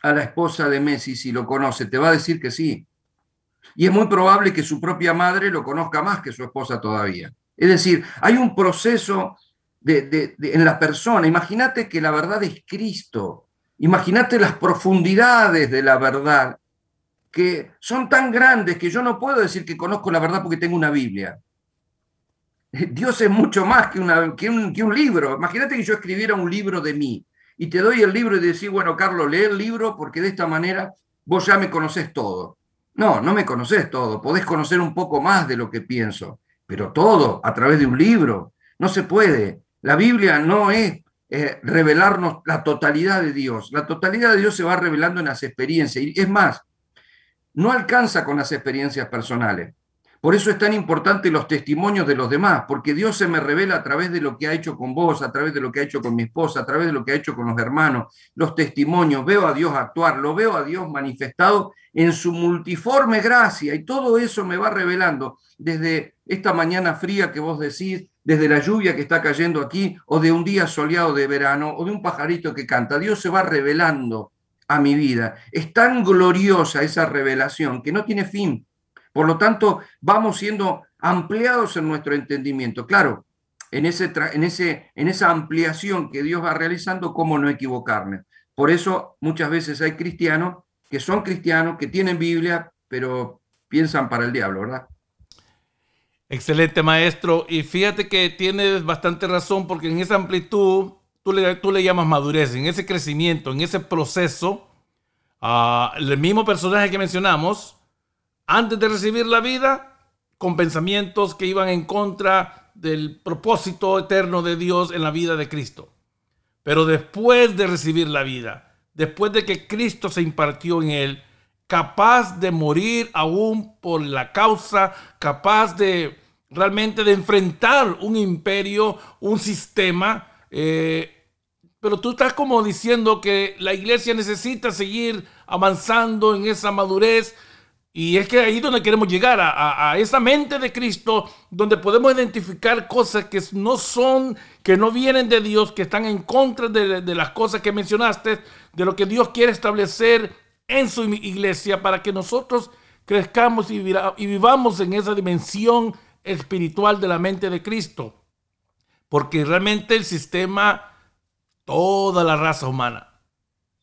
a la esposa de Messi si lo conoce, te va a decir que sí. Y es muy probable que su propia madre lo conozca más que su esposa todavía. Es decir, hay un proceso de, en la persona. Imagínate que la verdad es Cristo. Imagínate las profundidades de la verdad que son tan grandes que yo no puedo decir que conozco la verdad porque tengo una Biblia. [LAUGHS] Dios es mucho más que, un, que un libro. Imagínate que yo escribiera un libro de mí y te doy el libro y decís, bueno, Carlos, lee el libro porque de esta manera vos ya me conocés todo. No, no me conocés todo, podés conocer un poco más de lo que pienso, pero todo a través de un libro. No se puede. La Biblia no es eh, revelarnos la totalidad de Dios. La totalidad de Dios se va revelando en las experiencias. Y es más, no alcanza con las experiencias personales. Por eso es tan importante los testimonios de los demás, porque Dios se me revela a través de lo que ha hecho con vos, a través de lo que ha hecho con mi esposa, a través de lo que ha hecho con los hermanos, los testimonios, veo a Dios actuar, lo veo a Dios manifestado en su multiforme gracia y todo eso me va revelando desde esta mañana fría que vos decís, desde la lluvia que está cayendo aquí, o de un día soleado de verano, o de un pajarito que canta. Dios se va revelando a mi vida. Es tan gloriosa esa revelación que no tiene fin por lo tanto, vamos siendo ampliados en nuestro entendimiento. Claro, en, ese, en, ese, en esa ampliación que Dios va realizando, ¿cómo no equivocarme? Por eso muchas veces hay cristianos que son cristianos, que tienen Biblia, pero piensan para el diablo, ¿verdad? Excelente, maestro. Y fíjate que tienes bastante razón porque en esa amplitud tú le, tú le llamas madurez, en ese crecimiento, en ese proceso, uh, el mismo personaje que mencionamos, antes de recibir la vida con pensamientos que iban en contra del propósito eterno de Dios en la vida de Cristo. Pero después de recibir la vida, después de que Cristo se impartió en él, capaz de morir aún por la causa, capaz de realmente de enfrentar un imperio, un sistema. Eh, pero tú estás como diciendo que la iglesia necesita seguir avanzando en esa madurez y es que ahí donde queremos llegar, a, esa mente de Cristo, donde podemos identificar cosas que no son, que no vienen de Dios, que están en contra de, las cosas que mencionaste, de lo que Dios quiere establecer en su iglesia para que nosotros crezcamos y, y vivamos en esa dimensión espiritual de la mente de Cristo. Porque realmente el sistema, toda la raza humana,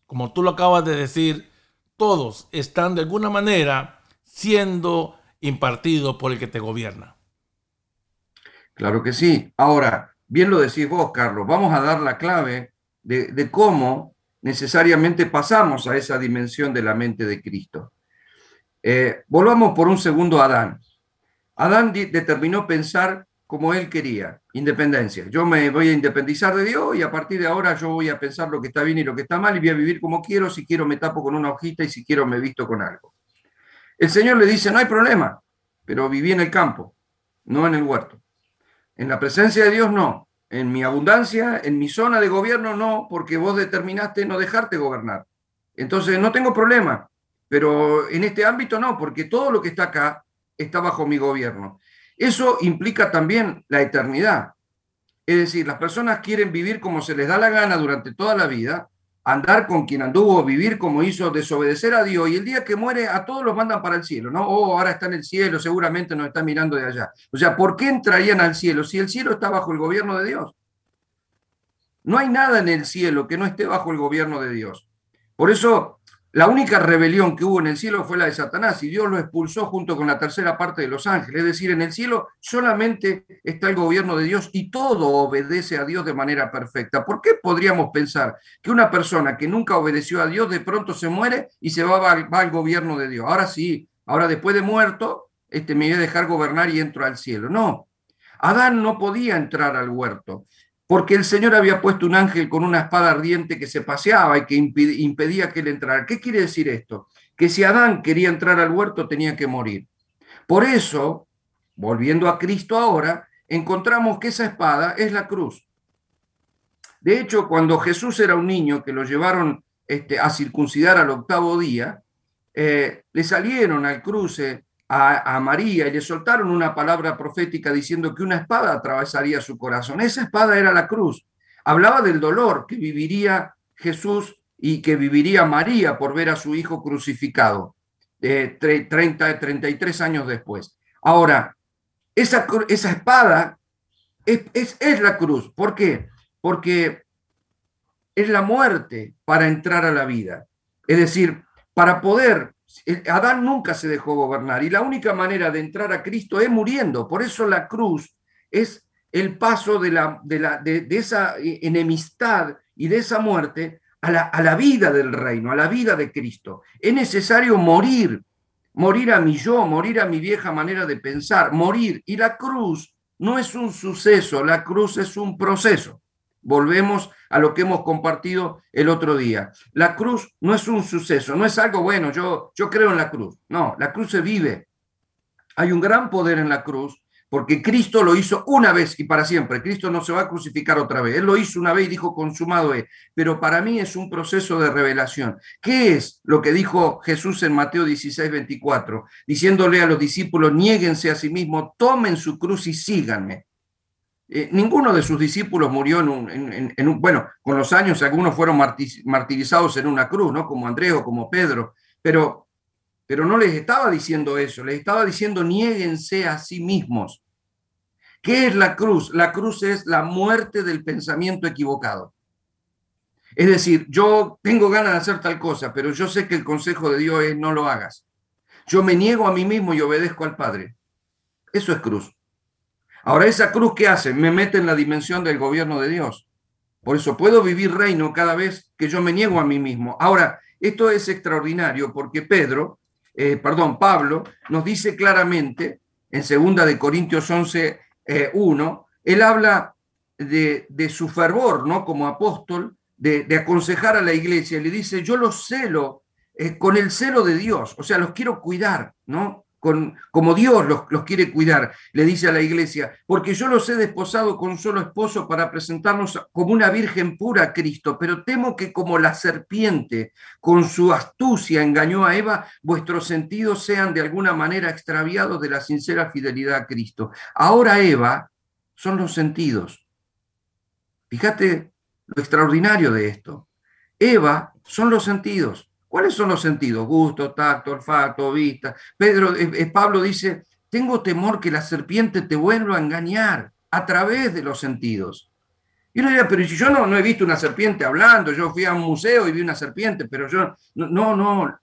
como tú lo acabas de decir, todos están de alguna manera siendo impartidos por el que te gobierna. Claro que sí. Ahora, bien lo decís vos, Carlos, vamos a dar la clave de, cómo necesariamente pasamos a esa dimensión de la mente de Cristo. Eh, volvamos por un segundo a Adán. Adán determinó pensar como él quería, independencia. Yo me voy a independizar de Dios y a partir de ahora yo voy a pensar lo que está bien y lo que está mal y voy a vivir como quiero, si quiero me tapo con una hojita y si quiero me visto con algo. El Señor le dice, no hay problema, pero viví en el campo, no en el huerto. En la presencia de Dios no, en mi abundancia, en mi zona de gobierno no, porque vos determinaste no dejarte gobernar. Entonces no tengo problema, pero en este ámbito no, porque todo lo que está acá está bajo mi gobierno. Eso implica también la eternidad. Es decir, las personas quieren vivir como se les da la gana durante toda la vida, andar con quien anduvo, vivir como hizo, desobedecer a Dios, y el día que muere a todos los mandan para el cielo, ¿no? Oh, ahora está en el cielo, seguramente nos está mirando de allá. O sea, ¿por qué entrarían al cielo si el cielo está bajo el gobierno de Dios? No hay nada en el cielo que no esté bajo el gobierno de Dios. Por eso la única rebelión que hubo en el cielo fue la de Satanás y Dios lo expulsó junto con la tercera parte de los ángeles. Es decir, en el cielo solamente está el gobierno de Dios y todo obedece a Dios de manera perfecta. ¿Por qué podríamos pensar que una persona que nunca obedeció a Dios de pronto se muere y se va, al gobierno de Dios? Ahora sí, ahora después de muerto, este, me voy a dejar gobernar y entro al cielo. No, Adán no podía entrar al huerto porque el Señor había puesto un ángel con una espada ardiente que se paseaba y que impedía que él entrara. ¿Qué quiere decir esto? Que si Adán quería entrar al huerto tenía que morir. Por eso, volviendo a Cristo ahora, encontramos que esa espada es la cruz. De hecho, cuando Jesús era un niño que lo llevaron este, a circuncidar al octavo día, eh, le salieron al cruce a, María y le soltaron una palabra profética diciendo que una espada atravesaría su corazón. Esa espada era la cruz. Hablaba del dolor que viviría Jesús y que viviría María por ver a su hijo crucificado eh, 30, 33 años después. Ahora, esa, esa espada es, es, es la cruz. ¿Por qué? Porque es la muerte para entrar a la vida. Es decir, para poder Adán nunca se dejó gobernar y la única manera de entrar a Cristo es muriendo. Por eso la cruz es el paso de, la, de, la, de, esa enemistad y de esa muerte a la, a la vida del reino, a la vida de Cristo. Es necesario morir, morir a mi yo, morir a mi vieja manera de pensar, morir. Y la cruz no es un suceso, la cruz es un proceso. Volvemos a lo que hemos compartido el otro día. La cruz no es un suceso, no es algo bueno, yo, yo creo en la cruz. No, la cruz se vive. Hay un gran poder en la cruz porque Cristo lo hizo una vez y para siempre. Cristo no se va a crucificar otra vez. Él lo hizo una vez y dijo, consumado es. Pero para mí es un proceso de revelación. ¿Qué es lo que dijo Jesús en Mateo 16, 24? Diciéndole a los discípulos, niéguense a sí mismos, tomen su cruz y síganme. Eh, ninguno de sus discípulos murió en un, bueno, con los años algunos fueron martirizados en una cruz, ¿no? Como Andrés o como Pedro, pero, pero no les estaba diciendo eso, les estaba diciendo niéguense a sí mismos. ¿Qué es la cruz? La cruz es la muerte del pensamiento equivocado. Es decir, yo tengo ganas de hacer tal cosa, pero yo sé que el consejo de Dios es no lo hagas. Yo me niego a mí mismo y obedezco al Padre. Eso es cruz. Ahora, esa cruz que hace me mete en la dimensión del gobierno de Dios. Por eso puedo vivir reino cada vez que yo me niego a mí mismo. Ahora, esto es extraordinario porque Pedro, eh, perdón, Pablo, nos dice claramente en segunda de Corintios 11, 1, eh, él habla de, su fervor, ¿no? Como apóstol, de, aconsejar a la iglesia. Le dice, yo los celo eh, con el celo de Dios, o sea, los quiero cuidar, ¿no? Como Dios los, los, quiere cuidar, le dice a la iglesia, porque yo los he desposado con un solo esposo para presentarnos como una virgen pura a Cristo, pero temo que como la serpiente con su astucia engañó a Eva, vuestros sentidos sean de alguna manera extraviados de la sincera fidelidad a Cristo. Ahora Eva son los sentidos. Fíjate lo extraordinario de esto. Eva son los sentidos. ¿Cuáles son los sentidos? Gusto, tacto, olfato, vista. Pedro, eh, eh, Pablo dice, tengo temor que la serpiente te vuelva a engañar a través de los sentidos. Y uno dirá, pero si yo no, no he visto una serpiente hablando, yo fui a un museo y vi una serpiente, pero yo, no, no,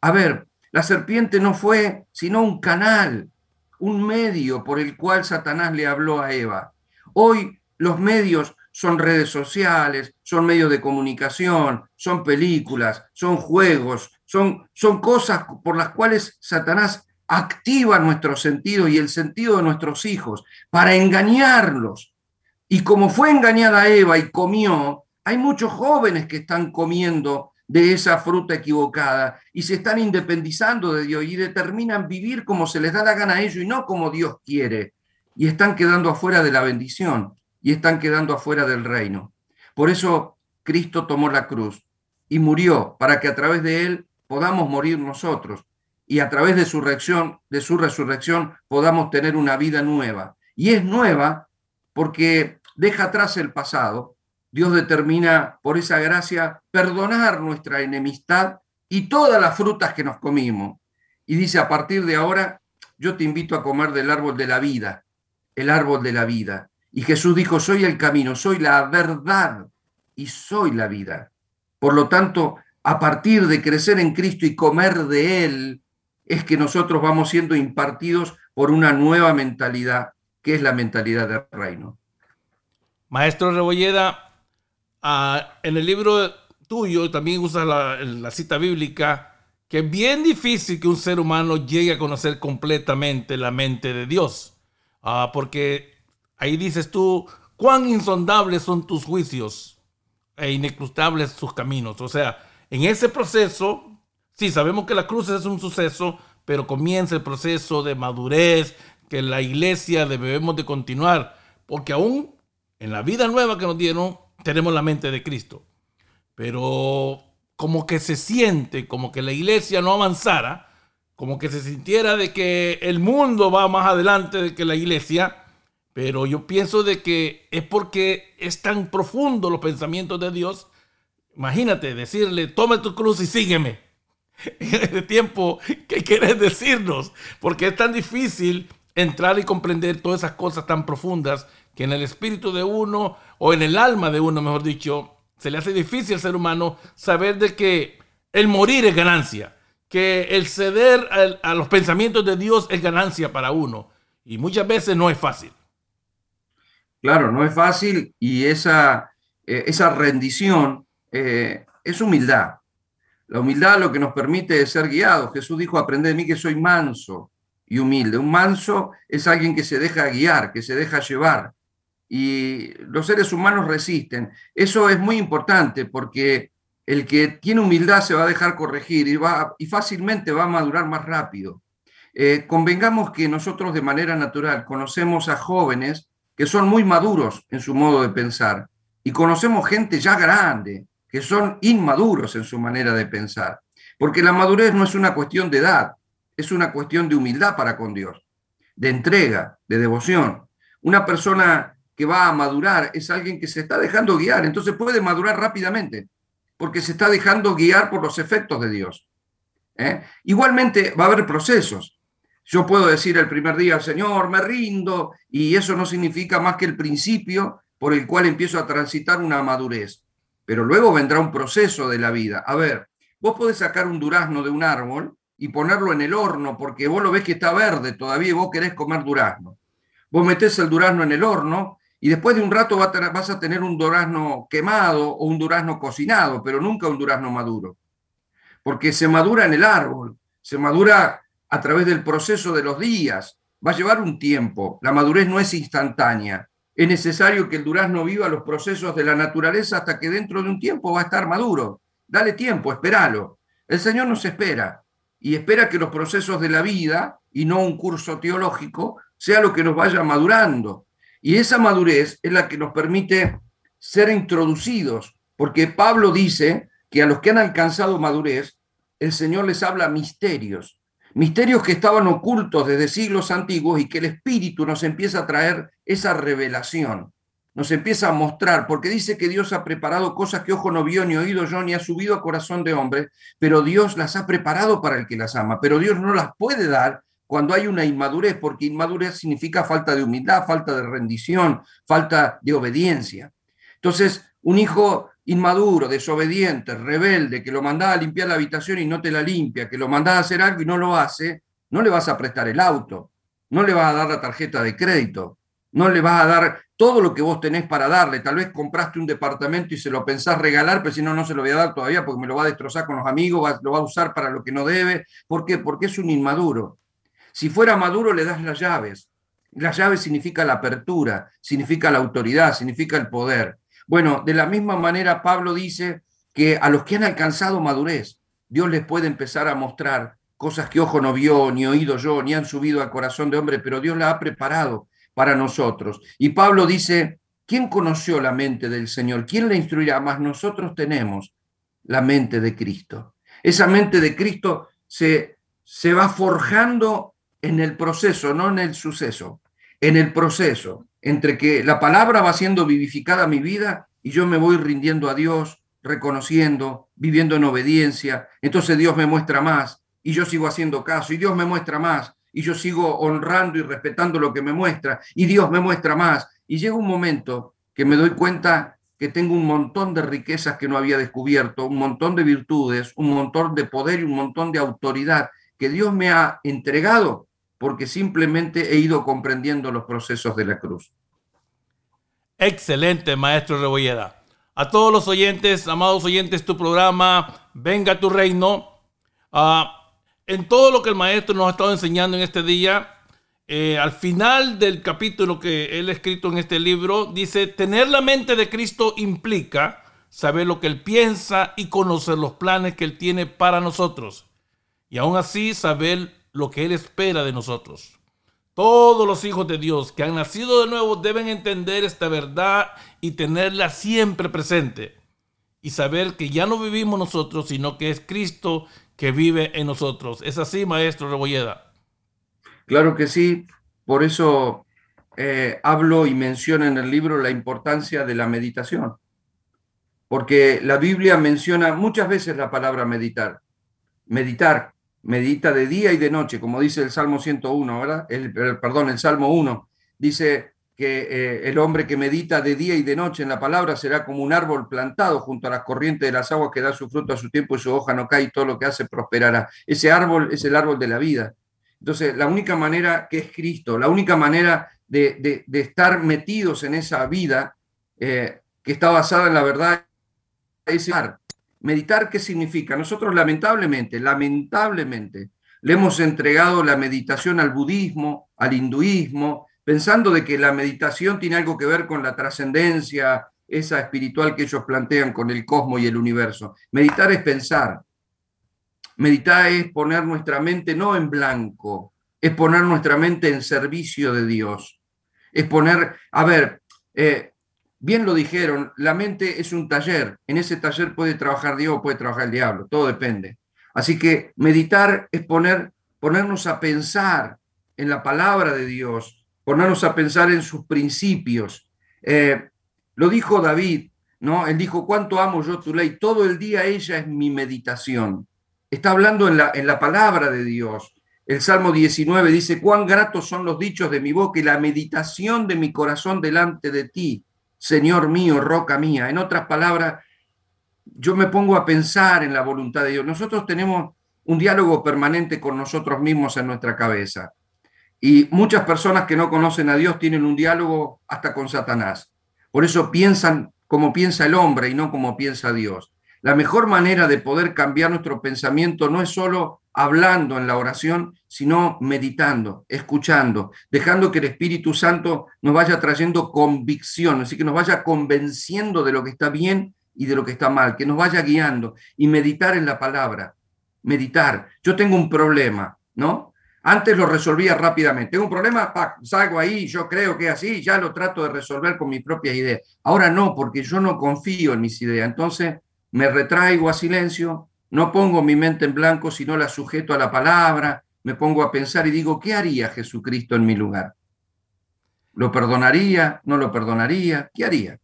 a ver, la serpiente no fue sino un canal, un medio por el cual Satanás le habló a Eva. Hoy los medios son redes sociales, son medios de comunicación, son películas, son juegos, son, son cosas por las cuales Satanás activa nuestro sentido y el sentido de nuestros hijos para engañarlos. Y como fue engañada Eva y comió, hay muchos jóvenes que están comiendo de esa fruta equivocada y se están independizando de Dios y determinan vivir como se les da la gana a ellos y no como Dios quiere. Y están quedando afuera de la bendición y están quedando afuera del reino. Por eso Cristo tomó la cruz y murió para que a través de él podamos morir nosotros y a través de su resurrección, de su resurrección podamos tener una vida nueva. Y es nueva porque deja atrás el pasado. Dios determina por esa gracia perdonar nuestra enemistad y todas las frutas que nos comimos. Y dice, a partir de ahora, yo te invito a comer del árbol de la vida, el árbol de la vida. Y Jesús dijo, soy el camino, soy la verdad y soy la vida. Por lo tanto, a partir de crecer en Cristo y comer de Él, es que nosotros vamos siendo impartidos por una nueva mentalidad, que es la mentalidad del reino. Maestro Rebolleda, ah, en el libro tuyo también usas la, cita bíblica, que es bien difícil que un ser humano llegue a conocer completamente la mente de Dios, ah, porque Ahí dices tú, cuán insondables son tus juicios e inescrutables sus caminos. O sea, en ese proceso, sí, sabemos que la cruz es un suceso, pero comienza el proceso de madurez que la iglesia debemos de continuar, porque aún en la vida nueva que nos dieron, tenemos la mente de Cristo. Pero como que se siente, como que la iglesia no avanzara, como que se sintiera de que el mundo va más adelante de que la iglesia, pero yo pienso de que es porque es tan profundo los pensamientos de Dios. Imagínate decirle, toma tu cruz y sígueme. [LAUGHS] En este tiempo, ¿qué quieres decirnos? Porque es tan difícil entrar y comprender todas esas cosas tan profundas que en el espíritu de uno o en el alma de uno, mejor dicho, se le hace difícil al ser humano saber de que el morir es ganancia, que el ceder a, a los pensamientos de Dios es ganancia para uno. Y muchas veces no es fácil. Claro, no es fácil y esa, eh, esa rendición eh, es humildad. La humildad lo que nos permite es ser guiados. Jesús dijo, aprende de mí que soy manso y humilde. Un manso es alguien que se deja guiar, que se deja llevar. Y los seres humanos resisten. Eso es muy importante porque el que tiene humildad se va a dejar corregir y, va, y fácilmente va a madurar más rápido. Eh, convengamos que nosotros de manera natural conocemos a jóvenes que son muy maduros en su modo de pensar. Y conocemos gente ya grande, que son inmaduros en su manera de pensar. Porque la madurez no es una cuestión de edad, es una cuestión de humildad para con Dios, de entrega, de devoción. Una persona que va a madurar es alguien que se está dejando guiar, entonces puede madurar rápidamente, porque se está dejando guiar por los efectos de Dios. ¿eh? Igualmente va a haber procesos. Yo puedo decir el primer día, Señor, me rindo, y eso no significa más que el principio por el cual empiezo a transitar una madurez. Pero luego vendrá un proceso de la vida. A ver, vos podés sacar un durazno de un árbol y ponerlo en el horno porque vos lo ves que está verde todavía y vos querés comer durazno. Vos metés el durazno en el horno y después de un rato vas a tener un durazno quemado o un durazno cocinado, pero nunca un durazno maduro. Porque se madura en el árbol, se madura a través del proceso de los días. Va a llevar un tiempo. La madurez no es instantánea. Es necesario que el durazno viva los procesos de la naturaleza hasta que dentro de un tiempo va a estar maduro. Dale tiempo, espéralo. El Señor nos espera y espera que los procesos de la vida y no un curso teológico sea lo que nos vaya madurando. Y esa madurez es la que nos permite ser introducidos, porque Pablo dice que a los que han alcanzado madurez, el Señor les habla misterios misterios que estaban ocultos desde siglos antiguos y que el Espíritu nos empieza a traer esa revelación, nos empieza a mostrar, porque dice que Dios ha preparado cosas que ojo no vio, ni oído yo, ni ha subido a corazón de hombre, pero Dios las ha preparado para el que las ama, pero Dios no las puede dar cuando hay una inmadurez, porque inmadurez significa falta de humildad, falta de rendición, falta de obediencia. Entonces, un hijo inmaduro, desobediente, rebelde, que lo mandaba a limpiar la habitación y no te la limpia, que lo mandaba a hacer algo y no lo hace, no le vas a prestar el auto, no le vas a dar la tarjeta de crédito, no le vas a dar todo lo que vos tenés para darle. Tal vez compraste un departamento y se lo pensás regalar, pero si no, no se lo voy a dar todavía porque me lo va a destrozar con los amigos, lo va a usar para lo que no debe. ¿Por qué? Porque es un inmaduro. Si fuera maduro, le das las llaves. Las llaves significa la apertura, significa la autoridad, significa el poder. Bueno, de la misma manera Pablo dice que a los que han alcanzado madurez, Dios les puede empezar a mostrar cosas que ojo no vio, ni oído yo, ni han subido al corazón de hombre, pero Dios la ha preparado para nosotros. Y Pablo dice, ¿quién conoció la mente del Señor? ¿Quién la instruirá? Más nosotros tenemos la mente de Cristo. Esa mente de Cristo se, se va forjando en el proceso, no en el suceso, en el proceso, entre que la palabra va siendo vivificada mi vida y yo me voy rindiendo a Dios, reconociendo, viviendo en obediencia. Entonces Dios me muestra más y yo sigo haciendo caso y Dios me muestra más y yo sigo honrando y respetando lo que me muestra y Dios me muestra más. Y llega un momento que me doy cuenta que tengo un montón de riquezas que no había descubierto, un montón de virtudes, un montón de poder y un montón de autoridad que Dios me ha entregado porque simplemente he ido comprendiendo los procesos de la cruz. Excelente, maestro Rebolleda. A todos los oyentes, amados oyentes, tu programa, Venga tu Reino. Ah, en todo lo que el maestro nos ha estado enseñando en este día, eh, al final del capítulo que él ha escrito en este libro, dice, tener la mente de Cristo implica saber lo que él piensa y conocer los planes que él tiene para nosotros. Y aún así saber lo que él espera de nosotros. Todos los hijos de Dios que han nacido de nuevo deben entender esta verdad y tenerla siempre presente. Y saber que ya no vivimos nosotros, sino que es Cristo que vive en nosotros. ¿Es así, maestro Rebolleda? Claro que sí. Por eso eh, hablo y menciono en el libro la importancia de la meditación. Porque la Biblia menciona muchas veces la palabra meditar. Meditar, medita de día y de noche, como dice el Salmo 101, ¿verdad? El, perdón, el Salmo 1. Dice, que eh, el hombre que medita de día y de noche en la palabra será como un árbol plantado junto a las corrientes de las aguas que da su fruto a su tiempo y su hoja no cae y todo lo que hace prosperará. Ese árbol es el árbol de la vida. Entonces, la única manera que es Cristo, la única manera de, estar metidos en esa vida eh, que está basada en la verdad es meditar. Meditar, ¿qué significa? Nosotros lamentablemente, lamentablemente, le hemos entregado la meditación al budismo, al hinduismo, pensando de que la meditación tiene algo que ver con la trascendencia, esa espiritual que ellos plantean con el cosmos y el universo. Meditar es pensar. Meditar es poner nuestra mente no en blanco, es poner nuestra mente en servicio de Dios. Es poner, a ver, eh, bien lo dijeron, la mente es un taller. En ese taller puede trabajar Dios puede trabajar el diablo, todo depende. Así que meditar es poner, ponernos a pensar en la palabra de Dios, ponernos a pensar en sus principios. Eh, lo dijo David, ¿no? Él dijo, ¿cuánto amo yo tu ley? Todo el día ella es mi meditación. Está hablando en la, en la palabra de Dios. El Salmo 19 dice, cuán gratos son los dichos de mi boca y la meditación de mi corazón delante de ti, Señor mío, roca mía. En otras palabras, yo me pongo a pensar en la voluntad de Dios. Nosotros tenemos un diálogo permanente con nosotros mismos en nuestra cabeza. Y muchas personas que no conocen a Dios tienen un diálogo hasta con Satanás. Por eso piensan como piensa el hombre y no como piensa Dios. La mejor manera de poder cambiar nuestro pensamiento no es solo hablando en la oración, sino meditando, escuchando, dejando que el Espíritu Santo nos vaya trayendo convicción, así que nos vaya convenciendo de lo que está bien y de lo que está mal, que nos vaya guiando y meditar en la palabra, meditar. Yo tengo un problema, ¿no? Antes lo resolvía rápidamente. Tengo un problema, salgo ahí, yo creo que así, ya lo trato de resolver con mis propias ideas. Ahora no, porque yo no confío en mis ideas. Entonces me retraigo a silencio, no pongo mi mente en blanco, sino la sujeto a la palabra, me pongo a pensar y digo, ¿qué haría Jesucristo en mi lugar? ¿Lo perdonaría? ¿No lo perdonaría? ¿Qué haría?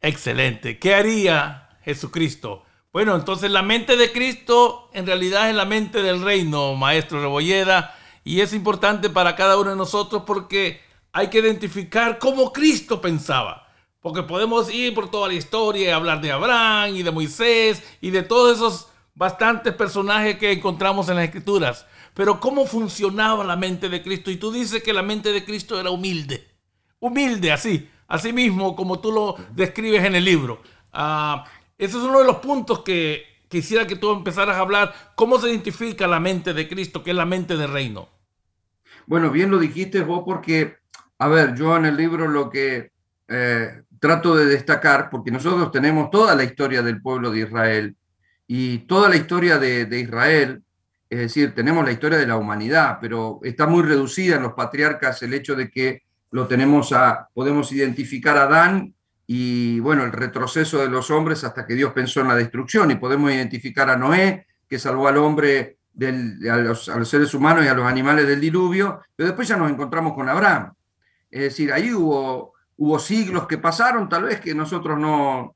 Excelente. ¿Qué haría Jesucristo? Bueno, entonces la mente de Cristo en realidad es la mente del reino, maestro Rebolleda, y es importante para cada uno de nosotros porque hay que identificar cómo Cristo pensaba. Porque podemos ir por toda la historia y hablar de Abraham y de Moisés y de todos esos bastantes personajes que encontramos en las escrituras. Pero ¿cómo funcionaba la mente de Cristo? Y tú dices que la mente de Cristo era humilde. Humilde, así. Así mismo como tú lo describes en el libro. Uh, ese es uno de los puntos que quisiera que tú empezaras a hablar. ¿Cómo se identifica la mente de Cristo, que es la mente del reino? Bueno, bien lo dijiste vos porque, a ver, yo en el libro lo que eh, trato de destacar, porque nosotros tenemos toda la historia del pueblo de Israel y toda la historia de, Israel, es decir, tenemos la historia de la humanidad, pero está muy reducida en los patriarcas el hecho de que lo tenemos a, podemos identificar a Adán y bueno, el retroceso de los hombres hasta que Dios pensó en la destrucción y podemos identificar a Noé, que salvó al hombre, a, los, a, los, seres humanos y a los animales del diluvio, pero después ya nos encontramos con Abraham. Es decir, ahí hubo hubo siglos que pasaron, tal vez que nosotros no,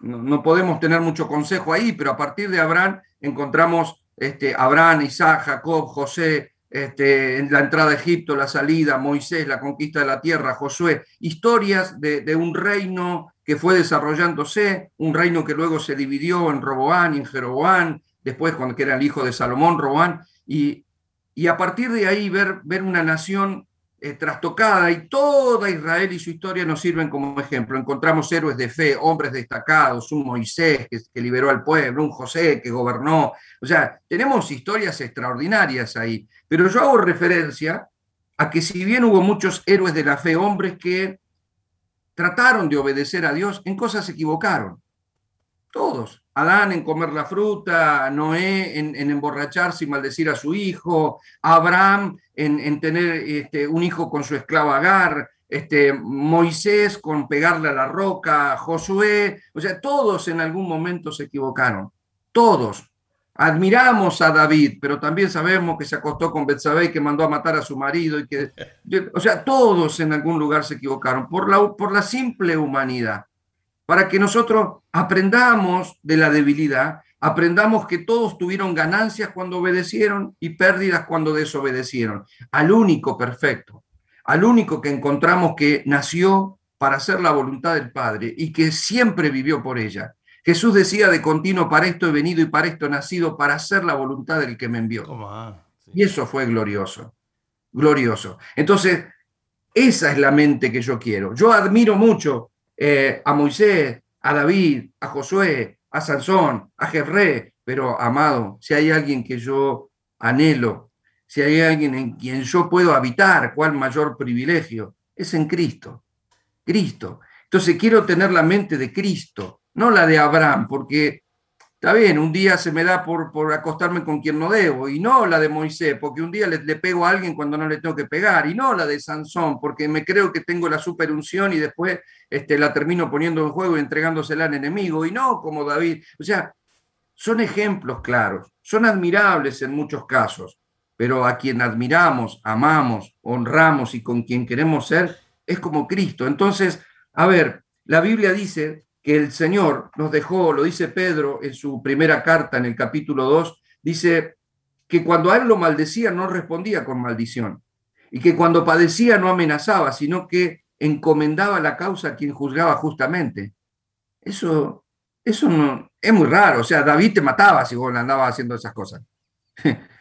no, podemos tener mucho consejo ahí, pero a partir de Abraham encontramos este, Abraham, Isaac, Jacob, José, este, la entrada a Egipto, la salida, Moisés, la conquista de la tierra, Josué, historias de, un reino que fue desarrollándose, un reino que luego se dividió en Roboán y en Jeroboán, después cuando era el hijo de Salomón, Roboán, y, y a partir de ahí ver, ver una nación eh, trastocada y toda Israel y su historia nos sirven como ejemplo. Encontramos héroes de fe, hombres destacados, un Moisés que, liberó al pueblo, un José que gobernó. O sea, tenemos historias extraordinarias ahí. Pero yo hago referencia a que si bien hubo muchos héroes de la fe, hombres que trataron de obedecer a Dios, en cosas se equivocaron. Todos. Adán en comer la fruta, Noé en, emborracharse y maldecir a su hijo, Abraham en, tener este, un hijo con su esclava Agar, este, Moisés con pegarle a la roca, Josué, o sea, todos en algún momento se equivocaron, todos. Admiramos a David, pero también sabemos que se acostó con Betsabé y que mandó a matar a su marido y que, o sea, todos en algún lugar se equivocaron por la, por la simple humanidad. Para que nosotros aprendamos de la debilidad, aprendamos que todos tuvieron ganancias cuando obedecieron y pérdidas cuando desobedecieron, al único perfecto, al único que encontramos que nació para hacer la voluntad del Padre y que siempre vivió por ella. Jesús decía de continuo, para esto he venido y para esto he nacido, para hacer la voluntad del que me envió. Y eso fue glorioso, glorioso. Entonces, esa es la mente que yo quiero. Yo admiro mucho eh, a Moisés, a David, a Josué, a Sansón, a Jefré, pero amado, si hay alguien que yo anhelo, si hay alguien en quien yo puedo habitar, ¿cuál mayor privilegio? Es en Cristo. Cristo. Entonces quiero tener la mente de Cristo, no la de Abraham, porque Está bien, un día se me da por, por acostarme con quien no debo, y no la de Moisés, porque un día le, pego a alguien cuando no le tengo que pegar, y no la de Sansón, porque me creo que tengo la superunción y después este, la termino poniendo en juego y entregándosela al enemigo, y no como David. O sea, son ejemplos claros, son admirables en muchos casos, pero a quien admiramos, amamos, honramos y con quien queremos ser es como Cristo. Entonces, a ver, la Biblia dice que el Señor nos dejó, lo dice Pedro en su primera carta en el capítulo 2, dice que cuando a él lo maldecía no respondía con maldición y que cuando padecía no amenazaba, sino que encomendaba la causa a quien juzgaba justamente. Eso, eso no, es muy raro, o sea, David te mataba si vos andabas haciendo esas cosas.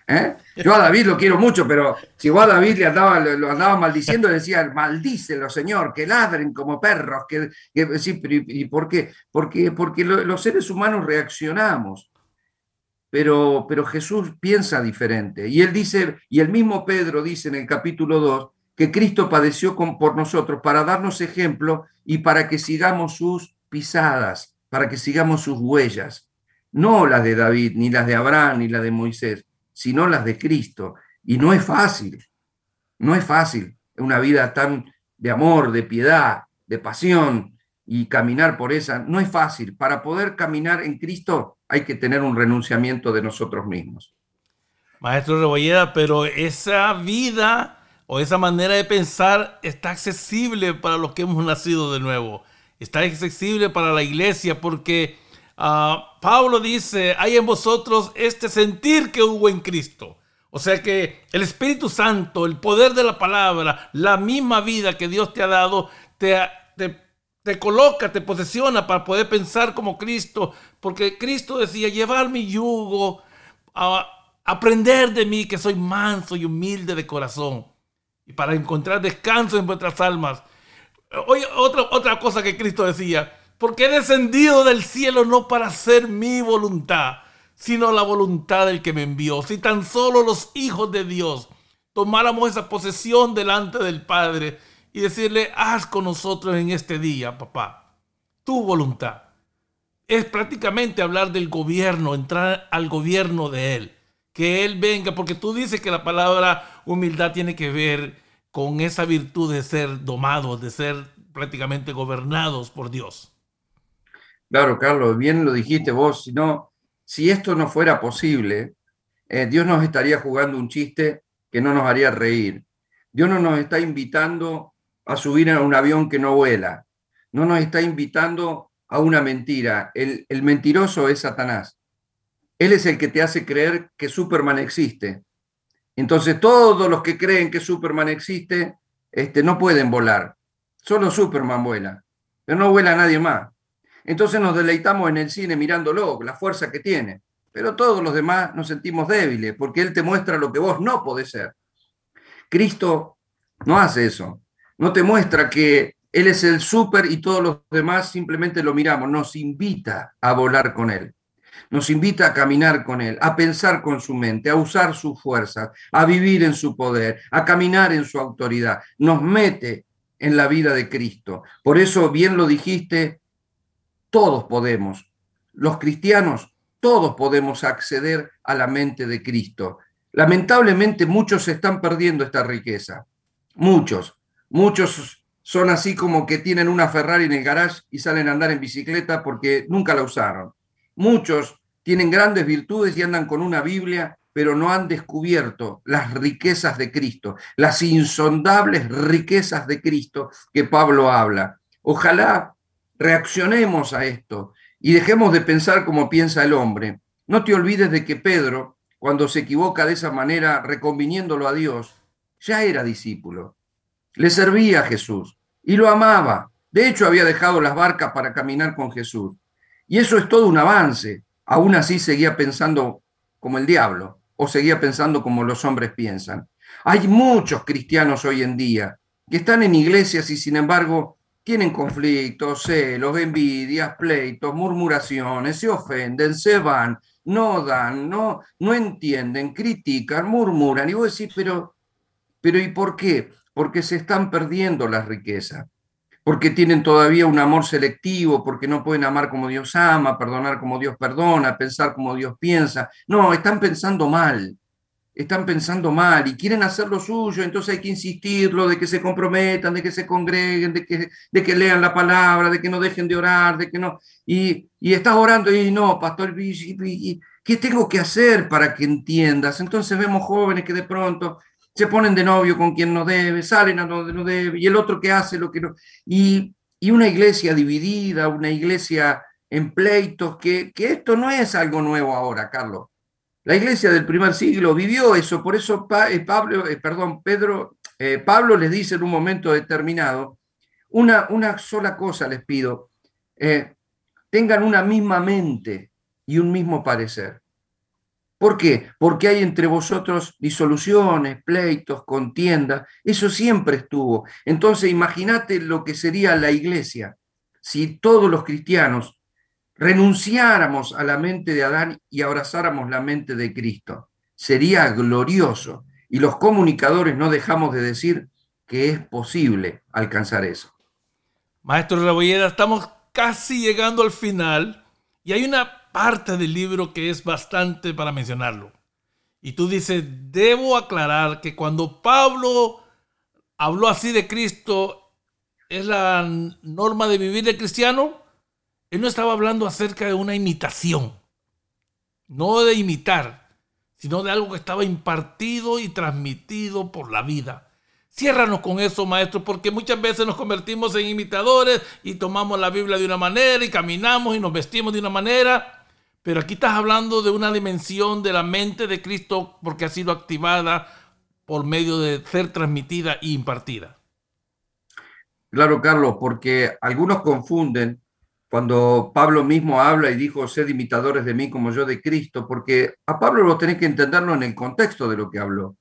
¿Eh? Yo a David lo quiero mucho, pero si vos a David le andaba, lo andaba maldiciendo, decía, maldícelo, Señor, que ladren como perros. Que, sí, ¿Y por qué? Porque, porque los seres humanos reaccionamos, pero, pero Jesús piensa diferente. Y él dice, y el mismo Pedro dice en el capítulo 2, que Cristo padeció por nosotros para darnos ejemplo y para que sigamos sus pisadas, para que sigamos sus huellas. No las de David, ni las de Abraham, ni las de Moisés, sino las de Cristo. Y no es fácil, no es fácil una vida tan de amor, de piedad, de pasión y caminar por esa, no es fácil. Para poder caminar en Cristo hay que tener un renunciamiento de nosotros mismos. Maestro Rebolleda, pero esa vida o esa manera de pensar está accesible para los que hemos nacido de nuevo. Está accesible para la iglesia porque Ah, Pablo dice, hay en vosotros este sentir que hubo en Cristo. O sea que el Espíritu Santo, el poder de la palabra, la misma vida que Dios te ha dado, te, te, te coloca, te posesiona para poder pensar como Cristo, porque Cristo decía, llevar mi yugo, a aprender de mí que soy manso y humilde de corazón, y para encontrar descanso en vuestras almas. Oye, otra, otra cosa que Cristo decía, porque he descendido del cielo no para hacer mi voluntad, sino la voluntad del que me envió. Si tan solo los hijos de Dios tomáramos esa posesión delante del Padre, y decirle, haz con nosotros en este día, papá, tu voluntad. Es prácticamente hablar del gobierno, entrar al gobierno de Él. Que Él venga, porque tú dices que la palabra humildad tiene que ver con esa virtud de ser domados, de ser prácticamente gobernados por Dios. Claro, Carlos, bien lo dijiste vos. Si, no, si esto no fuera posible, eh, Dios nos estaría jugando un chiste que no nos haría reír. Dios no nos está invitando a subir a un avión que no vuela. No nos está invitando a una mentira. El, mentiroso es Satanás. Él es el que te hace creer que Superman existe. Entonces todos los que creen que Superman existe este, no pueden volar. Solo Superman vuela, pero no vuela nadie más. Entonces nos deleitamos en el cine mirándolo, la fuerza que tiene. Pero todos los demás nos sentimos débiles porque Él te muestra lo que vos no podés ser. Cristo no hace eso no te muestra que Él es el súper y todos los demás simplemente lo miramos, nos invita a volar con Él, nos invita a caminar con Él, a pensar con su mente, a usar su fuerza, a vivir en su poder, a caminar en su autoridad, nos mete en la vida de Cristo. Por eso, bien lo dijiste, todos podemos, los cristianos, todos podemos acceder a la mente de Cristo. Lamentablemente muchos están perdiendo esta riqueza, muchos. Muchos son así como que tienen una Ferrari en el garage y salen a andar en bicicleta porque nunca la usaron. Muchos tienen grandes virtudes y andan con una Biblia, pero no han descubierto las riquezas de Cristo, las insondables riquezas de Cristo que Pablo habla. Ojalá reaccionemos a esto y dejemos de pensar como piensa el hombre. No te olvides de que Pedro, cuando se equivoca de esa manera, reconviniéndolo a Dios, ya era discípulo le servía a Jesús y lo amaba. De hecho, había dejado las barcas para caminar con Jesús. Y eso es todo un avance. Aún así seguía pensando como el diablo o seguía pensando como los hombres piensan. Hay muchos cristianos hoy en día que están en iglesias y sin embargo tienen conflictos, celos, envidias, pleitos, murmuraciones, se ofenden, se van, no dan, no, no entienden, critican, murmuran. Y vos decís, pero, pero ¿y por qué? porque se están perdiendo las riquezas, porque tienen todavía un amor selectivo, porque no pueden amar como Dios ama, perdonar como Dios perdona, pensar como Dios piensa. No, están pensando mal, están pensando mal y quieren hacer lo suyo, entonces hay que insistirlo de que se comprometan, de que se congreguen, de que, de que lean la palabra, de que no dejen de orar, de que no... Y, y estás orando y no, pastor, ¿qué tengo que hacer para que entiendas? Entonces vemos jóvenes que de pronto se ponen de novio con quien no debe, salen a donde no debe, y el otro que hace lo que no. Y, una iglesia dividida, una iglesia en pleitos, que, que, esto no es algo nuevo ahora, Carlos. La iglesia del primer siglo vivió eso, por eso eh, Pablo, eh, perdón, Pedro, eh, Pablo les dice en un momento determinado, una, una sola cosa les pido, tengan una misma mente y un mismo parecer. ¿Por qué? Porque hay entre vosotros disoluciones, pleitos, contiendas. Eso siempre estuvo. Entonces imagínate lo que sería la iglesia si todos los cristianos renunciáramos a la mente de Adán y abrazáramos la mente de Cristo. Sería glorioso. Y los comunicadores no dejamos de decir que es posible alcanzar eso. Maestro Rebollera, estamos casi llegando al final y hay una parte del libro que es bastante para mencionarlo. Y tú dices, debo aclarar que cuando Pablo habló así de Cristo, es la norma de vivir de cristiano, él no estaba hablando acerca de una imitación, no de imitar, sino de algo que estaba impartido y transmitido por la vida. Ciérranos con eso, maestro, porque muchas veces nos convertimos en imitadores y tomamos la Biblia de una manera y caminamos y nos vestimos de una manera pero aquí estás hablando de una dimensión de la mente de Cristo porque ha sido activada por medio de ser transmitida e impartida. Claro, Carlos, porque algunos confunden cuando Pablo mismo habla y dijo, sed imitadores de mí como yo de Cristo, porque a Pablo lo tenés que entenderlo en el contexto de lo que habló,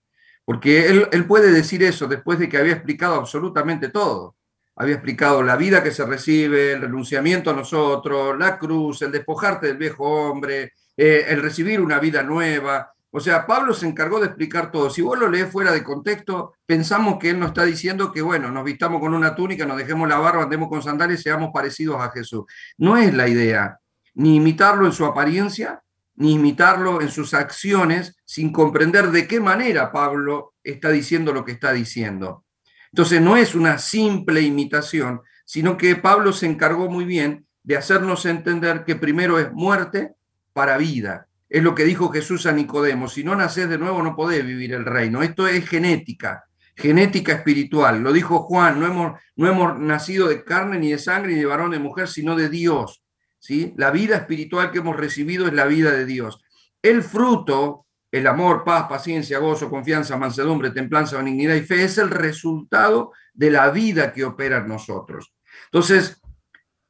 porque él, puede decir eso después de que había explicado absolutamente todo. Había explicado la vida que se recibe, el renunciamiento a nosotros, la cruz, el despojarte del viejo hombre, eh, el recibir una vida nueva, o sea, Pablo se encargó de explicar todo. Si vos lo lees fuera de contexto, pensamos que él nos está diciendo que, bueno, nos vistamos con una túnica, nos dejemos la barba, andemos con sandalias y seamos parecidos a Jesús. No es la idea, ni imitarlo en su apariencia, ni imitarlo en sus acciones, sin comprender de qué manera Pablo está diciendo lo que está diciendo. Entonces, no es una simple imitación, sino que Pablo se encargó muy bien de hacernos entender que primero es muerte para vida es lo que dijo Jesús a Nicodemo, si no naces de nuevo no podés vivir el reino. Esto es genética, genética espiritual. Lo dijo Juan, no hemos, no hemos nacido de carne ni de sangre ni de varón ni de mujer, sino de Dios. ¿sí? La vida espiritual que hemos recibido es la vida de Dios. El fruto, el amor, paz, paciencia, gozo, confianza, mansedumbre, templanza, benignidad y fe, es el resultado de la vida que opera en nosotros. Entonces,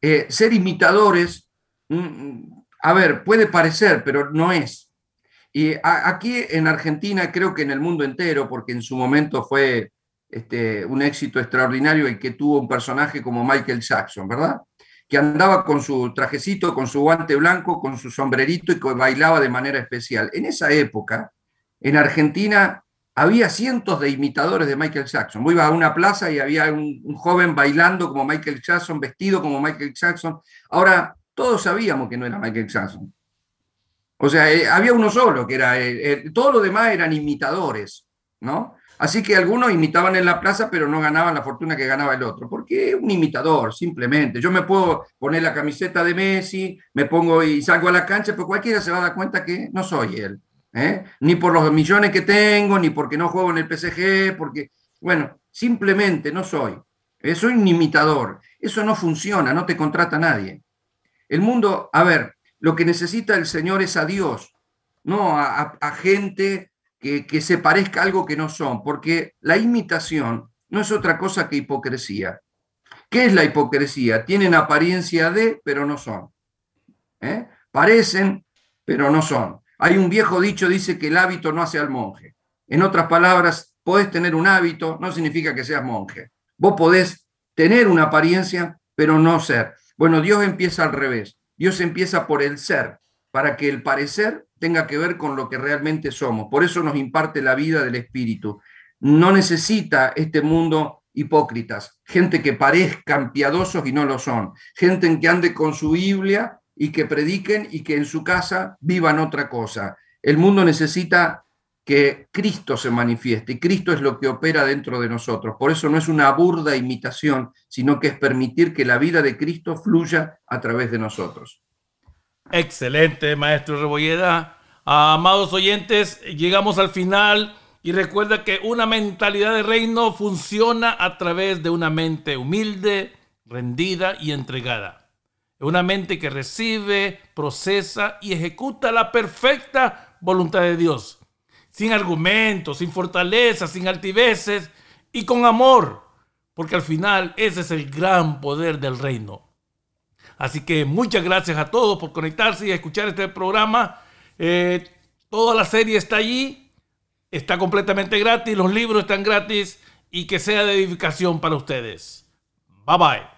eh, ser imitadores mm, a ver, puede parecer, pero no es. Y aquí en Argentina, creo que en el mundo entero, porque en su momento fue este, un éxito extraordinario el que tuvo un personaje como Michael Jackson, ¿verdad? Que andaba con su trajecito, con su guante blanco, con su sombrerito y que bailaba de manera especial. En esa época, en Argentina, había cientos de imitadores de Michael Jackson. Ibas a una plaza y había un, joven bailando como Michael Jackson, vestido como Michael Jackson. Ahora, todos sabíamos que no era Michael Jackson. O sea, eh, había uno solo, que era, eh, eh, todo lo demás eran imitadores, ¿no? Así que algunos imitaban en la plaza, pero no ganaban la fortuna que ganaba el otro, porque es un imitador, simplemente. Yo me puedo poner la camiseta de Messi, me pongo y salgo a la cancha, pero cualquiera se va a dar cuenta que no soy él. Ni por los millones que tengo, ni porque no juego en el PSG, porque, bueno, simplemente no soy. Soy un imitador. Eso no funciona, no te contrata nadie. El mundo, a ver, lo que necesita el Señor es a Dios, no a, gente que, se parezca a algo que no son, porque la imitación no es otra cosa que hipocresía. ¿Qué es la hipocresía? Tienen apariencia de, pero no son. ¿Eh? Parecen, pero no son. Hay un viejo dicho, dice que el hábito no hace al monje. En otras palabras, podés tener un hábito, no significa que seas monje. Vos podés tener una apariencia, pero no ser. Bueno, Dios empieza al revés. Dios empieza por el ser, para que el parecer tenga que ver con lo que realmente somos. Por eso nos imparte la vida del Espíritu. No necesita este mundo hipócritas, gente que parezcan piadosos y no lo son, gente que ande con su Biblia y que prediquen y que en su casa vivan otra cosa. El mundo necesita que Cristo se manifieste. Y Cristo es lo que opera dentro de nosotros. Por eso no es una burda imitación, sino que es permitir que la vida de Cristo fluya a través de nosotros. Excelente, maestro Rebolleda. Amados oyentes, llegamos al final y recuerda que una mentalidad de reino funciona a través de una mente humilde, rendida y entregada. Una mente que recibe, procesa y ejecuta la perfecta voluntad de Dios sin argumentos, sin fortaleza, sin altiveces y con amor, porque al final ese es el gran poder del reino. Así que muchas gracias a todos por conectarse y escuchar este programa. Eh, toda la serie está allí, está completamente gratis, los libros están gratis y que sea de edificación para ustedes. Bye bye.